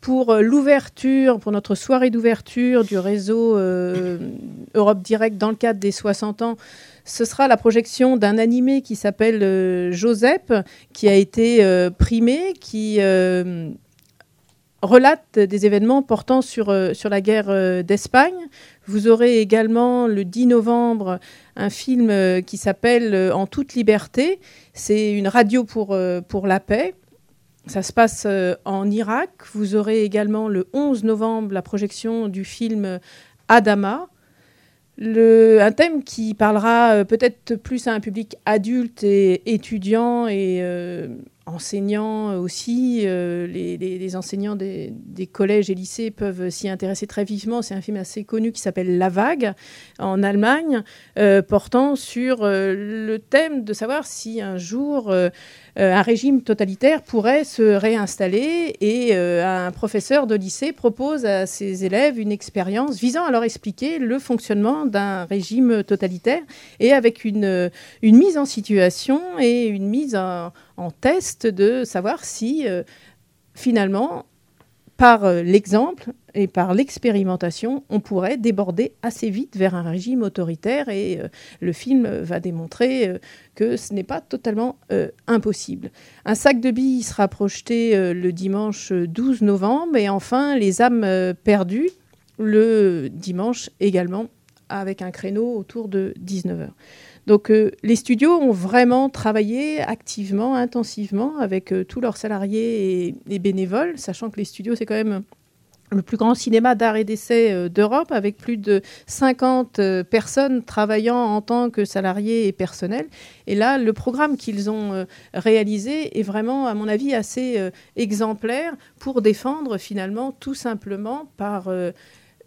Pour euh, l'ouverture, pour notre soirée d'ouverture du réseau euh, Europe Direct dans le cadre des 60 ans, ce sera la projection d'un animé qui s'appelle Joseph, qui a été primé, qui relate des événements portant sur, sur la guerre d'Espagne. Vous aurez également le 10 novembre un film euh, qui s'appelle euh, En toute liberté. C'est une radio pour, euh, pour la paix. Ça se passe en Irak. Vous aurez également le 11 novembre la projection du film Adama. Un thème qui parlera peut-être plus à un public adulte et étudiant et enseignants aussi, euh, les, enseignants des, collèges et lycées peuvent s'y intéresser très vivement. C'est un film assez connu qui s'appelle La Vague en Allemagne, euh, portant sur euh, le thème de savoir si un jour un régime totalitaire pourrait se réinstaller et un professeur de lycée propose à ses élèves une expérience visant à leur expliquer le fonctionnement d'un régime totalitaire et avec une, une mise en situation et une mise en, test de savoir si euh, finalement, par euh, l'exemple et par l'expérimentation, on pourrait déborder assez vite vers un régime autoritaire et euh, le film va démontrer que ce n'est pas totalement impossible. Un sac de billes sera projeté le dimanche 12 novembre et enfin Les âmes perdues le dimanche également avec un créneau autour de 19h. Donc euh, les studios ont vraiment travaillé activement, intensivement avec euh, tous leurs salariés et, bénévoles, sachant que les studios, c'est quand même le plus grand cinéma d'art et d'essai euh, d'Europe, avec plus de 50 personnes travaillant en tant que salariés et personnels. Et là, le programme qu'ils ont réalisé est vraiment, à mon avis, assez exemplaire pour défendre finalement tout simplement par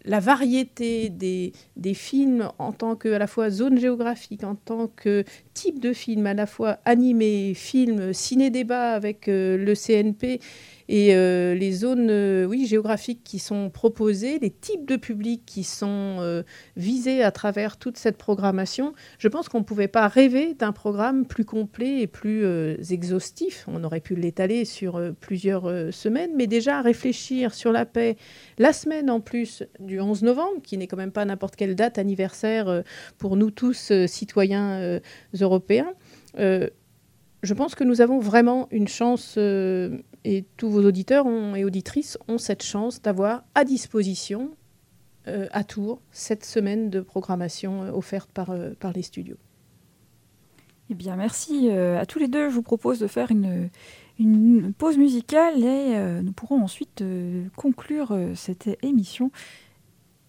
la variété des, films en tant que à la fois zone géographique, en tant que type de film, à la fois animé, film, ciné-débat avec euh, le CNP et euh, les zones euh, géographiques qui sont proposées, les types de publics qui sont euh, visés à travers toute cette programmation, je pense qu'on ne pouvait pas rêver d'un programme plus complet et plus exhaustif. On aurait pu l'étaler sur plusieurs semaines, mais déjà réfléchir sur la paix la semaine en plus du 11 novembre, qui n'est quand même pas n'importe quelle date anniversaire pour nous tous citoyens européens je pense que nous avons vraiment une chance et tous vos auditeurs et auditrices ont cette chance d'avoir à disposition euh, à Tours cette semaine de programmation euh, offerte par, euh, par les studios. Eh bien, merci à tous les deux. Je vous propose de faire une, une pause musicale et nous pourrons ensuite conclure cette émission.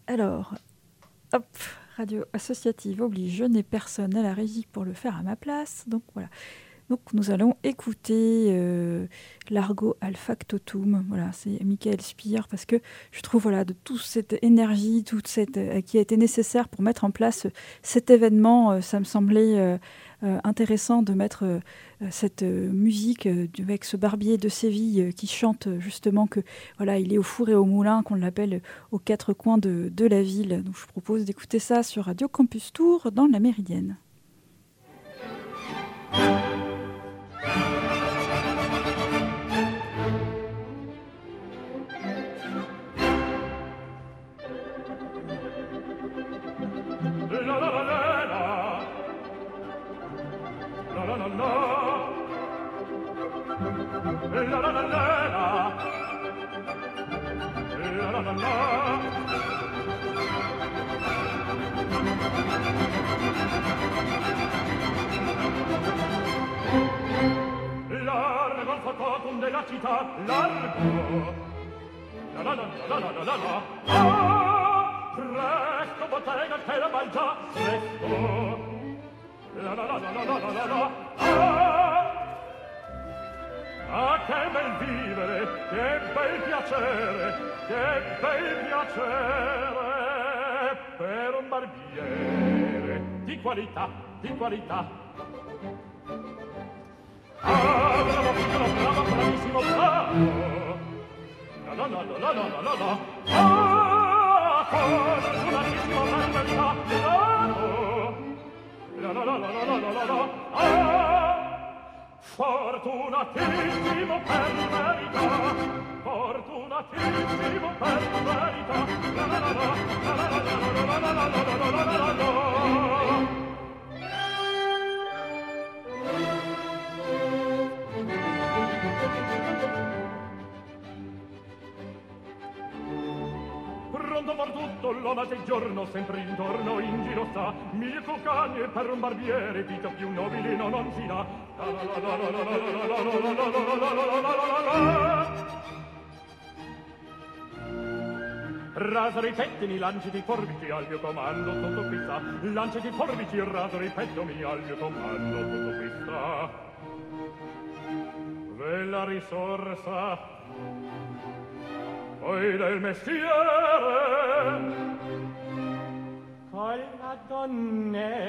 Alors, hop, radio associative oblige, je n'ai personne à la régie pour le faire à ma place. Donc voilà. Donc nous allons écouter euh, l'argot alfactotum. Voilà, c'est Michael Spire parce que je trouve voilà de toute cette énergie, toute cette euh, qui a été nécessaire pour mettre en place cet événement, euh, ça me semblait intéressant de mettre cette musique avec ce barbier de Séville qui chante justement que voilà il est au four et au moulin qu'on l'appelle aux quatre coins de, de la ville. Donc je vous propose d'écouter ça sur Radio Campus Tour dans la Méridienne. la città largo la la la la la la la la ah presto bottega che la mangia presto la la la la la la la la ah ah che bel vivere che bel piacere che bel piacere per un barbiere di qualità di qualità Fortunatissimo per verità, fortunatissimo per verità, la la la la la la la la la la la la la la la amar tutto l'uomo del giorno sempre intorno in giro sta mille cocane per un barbiere vita più nobile non on si dà Raso ripetimi lanci di forbici al mio comando tutto qui sta. Lanci di forbici raso ripetomi al mio comando tutto qui sta. Vella risorsa. poi del mestiere con la donnetta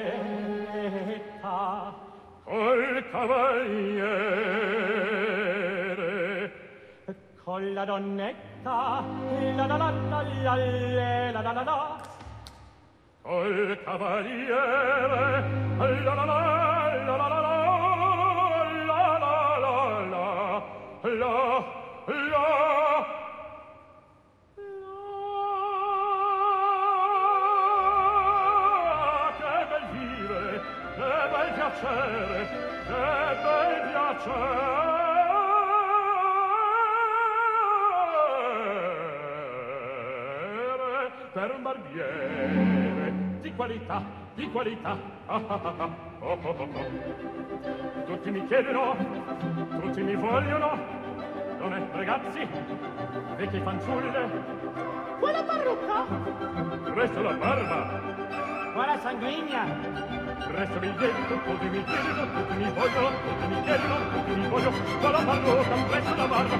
col cavaliere con la donnetta la la la la la la la la la col cavaliere la la la la la la la la la la la la piacere, che bel piacere per un barbiere di qualità, di qualità. Ah, ah, ah, oh, oh, oh. Tutti mi chiedono, tutti mi vogliono, donne, ragazzi, vecchie fanciulle, Quella parrucca? resta la barba, para sanguínea. Resorillendo todo mi tierra, mi pollo, mi tierra, mi pollo, la tan la barba.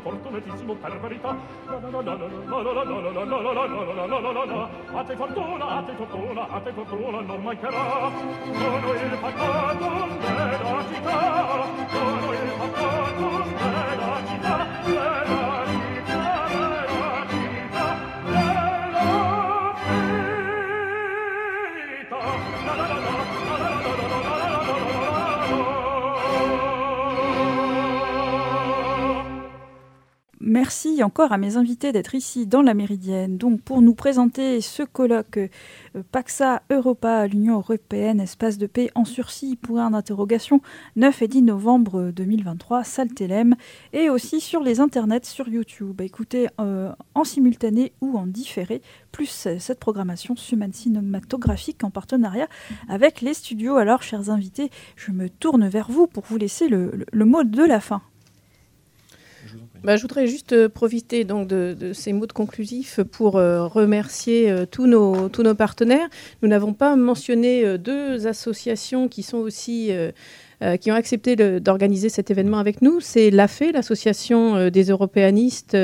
fortunatissimo per verità a te fortuna a te fortuna a te fortuna non mancherà sono il paccato della città sono il paccato Merci encore à mes invités d'être ici dans la Méridienne, donc pour nous présenter ce colloque euh, Paxa Europa, l'Union européenne, espace de paix en sursis, point d'interrogation, 9 et 10 novembre 2023, salle Télém, et aussi sur les internets, sur YouTube. Écoutez euh, en simultané ou en différé, plus euh, cette programmation cinématographique en partenariat avec les studios. Alors, chers invités, je me tourne vers vous pour vous laisser le mot de la fin. Je vous en prie. Bah, je voudrais juste euh, profiter donc de, ces mots de conclusif pour euh, remercier euh, tous, nos, partenaires. Nous n'avons pas mentionné deux associations qui sont aussi qui ont accepté d'organiser cet événement avec nous. C'est l'AFE, l'association des européanistes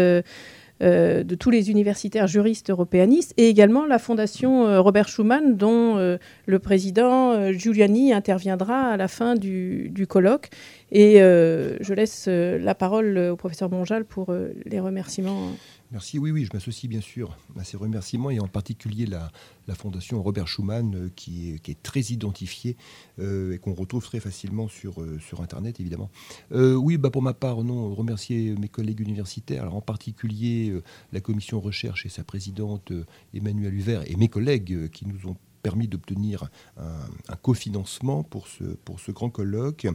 euh, de tous les universitaires juristes européanistes, et également la fondation euh, Robert Schuman, dont euh, le président Giuliani interviendra à la fin du, du colloque. Et je laisse la parole au professeur Monjal pour les remerciements. Merci, oui, oui, je m'associe bien sûr à ces remerciements et en particulier la, fondation Robert Schuman euh, qui, est, très identifiée euh, et qu'on retrouve très facilement sur, euh, sur Internet évidemment. Oui, bah, pour ma part, non, remercier mes collègues universitaires, alors en particulier la commission recherche et sa présidente Emmanuelle Huvert et mes collègues qui nous ont permis d'obtenir un, cofinancement pour ce, pour ce grand colloque.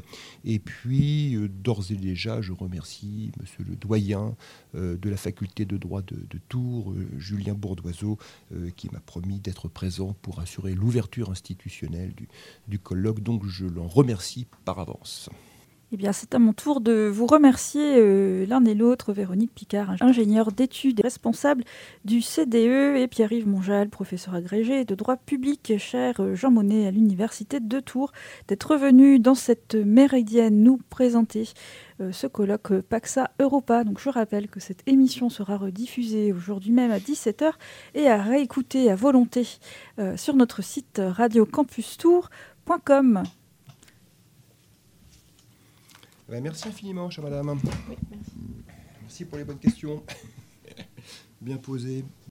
Et puis, euh, d'ores et déjà, je remercie monsieur le doyen euh, de la faculté de droit de, Tours, euh, Julien Bourdoiseau, qui m'a promis d'être présent pour assurer l'ouverture institutionnelle du, du colloque. Donc, je l'en remercie par avance. Eh bien, c'est à mon tour de vous remercier euh, l'un et l'autre, Véronique Picard, ingénieure d'études et responsable du CDE, et Pierre-Yves Monjal, professeur agrégé de droit public, cher euh, Jean Monnet à l'Université de Tours, d'être venu dans cette méridienne nous présenter euh, ce colloque Paxa Europa. Donc, je rappelle que cette émission sera rediffusée aujourd'hui même à 17h et à réécouter à volonté sur notre site radiocampustour.com. Ben, merci infiniment, chère madame. merci pour les bonnes questions. Bien posées.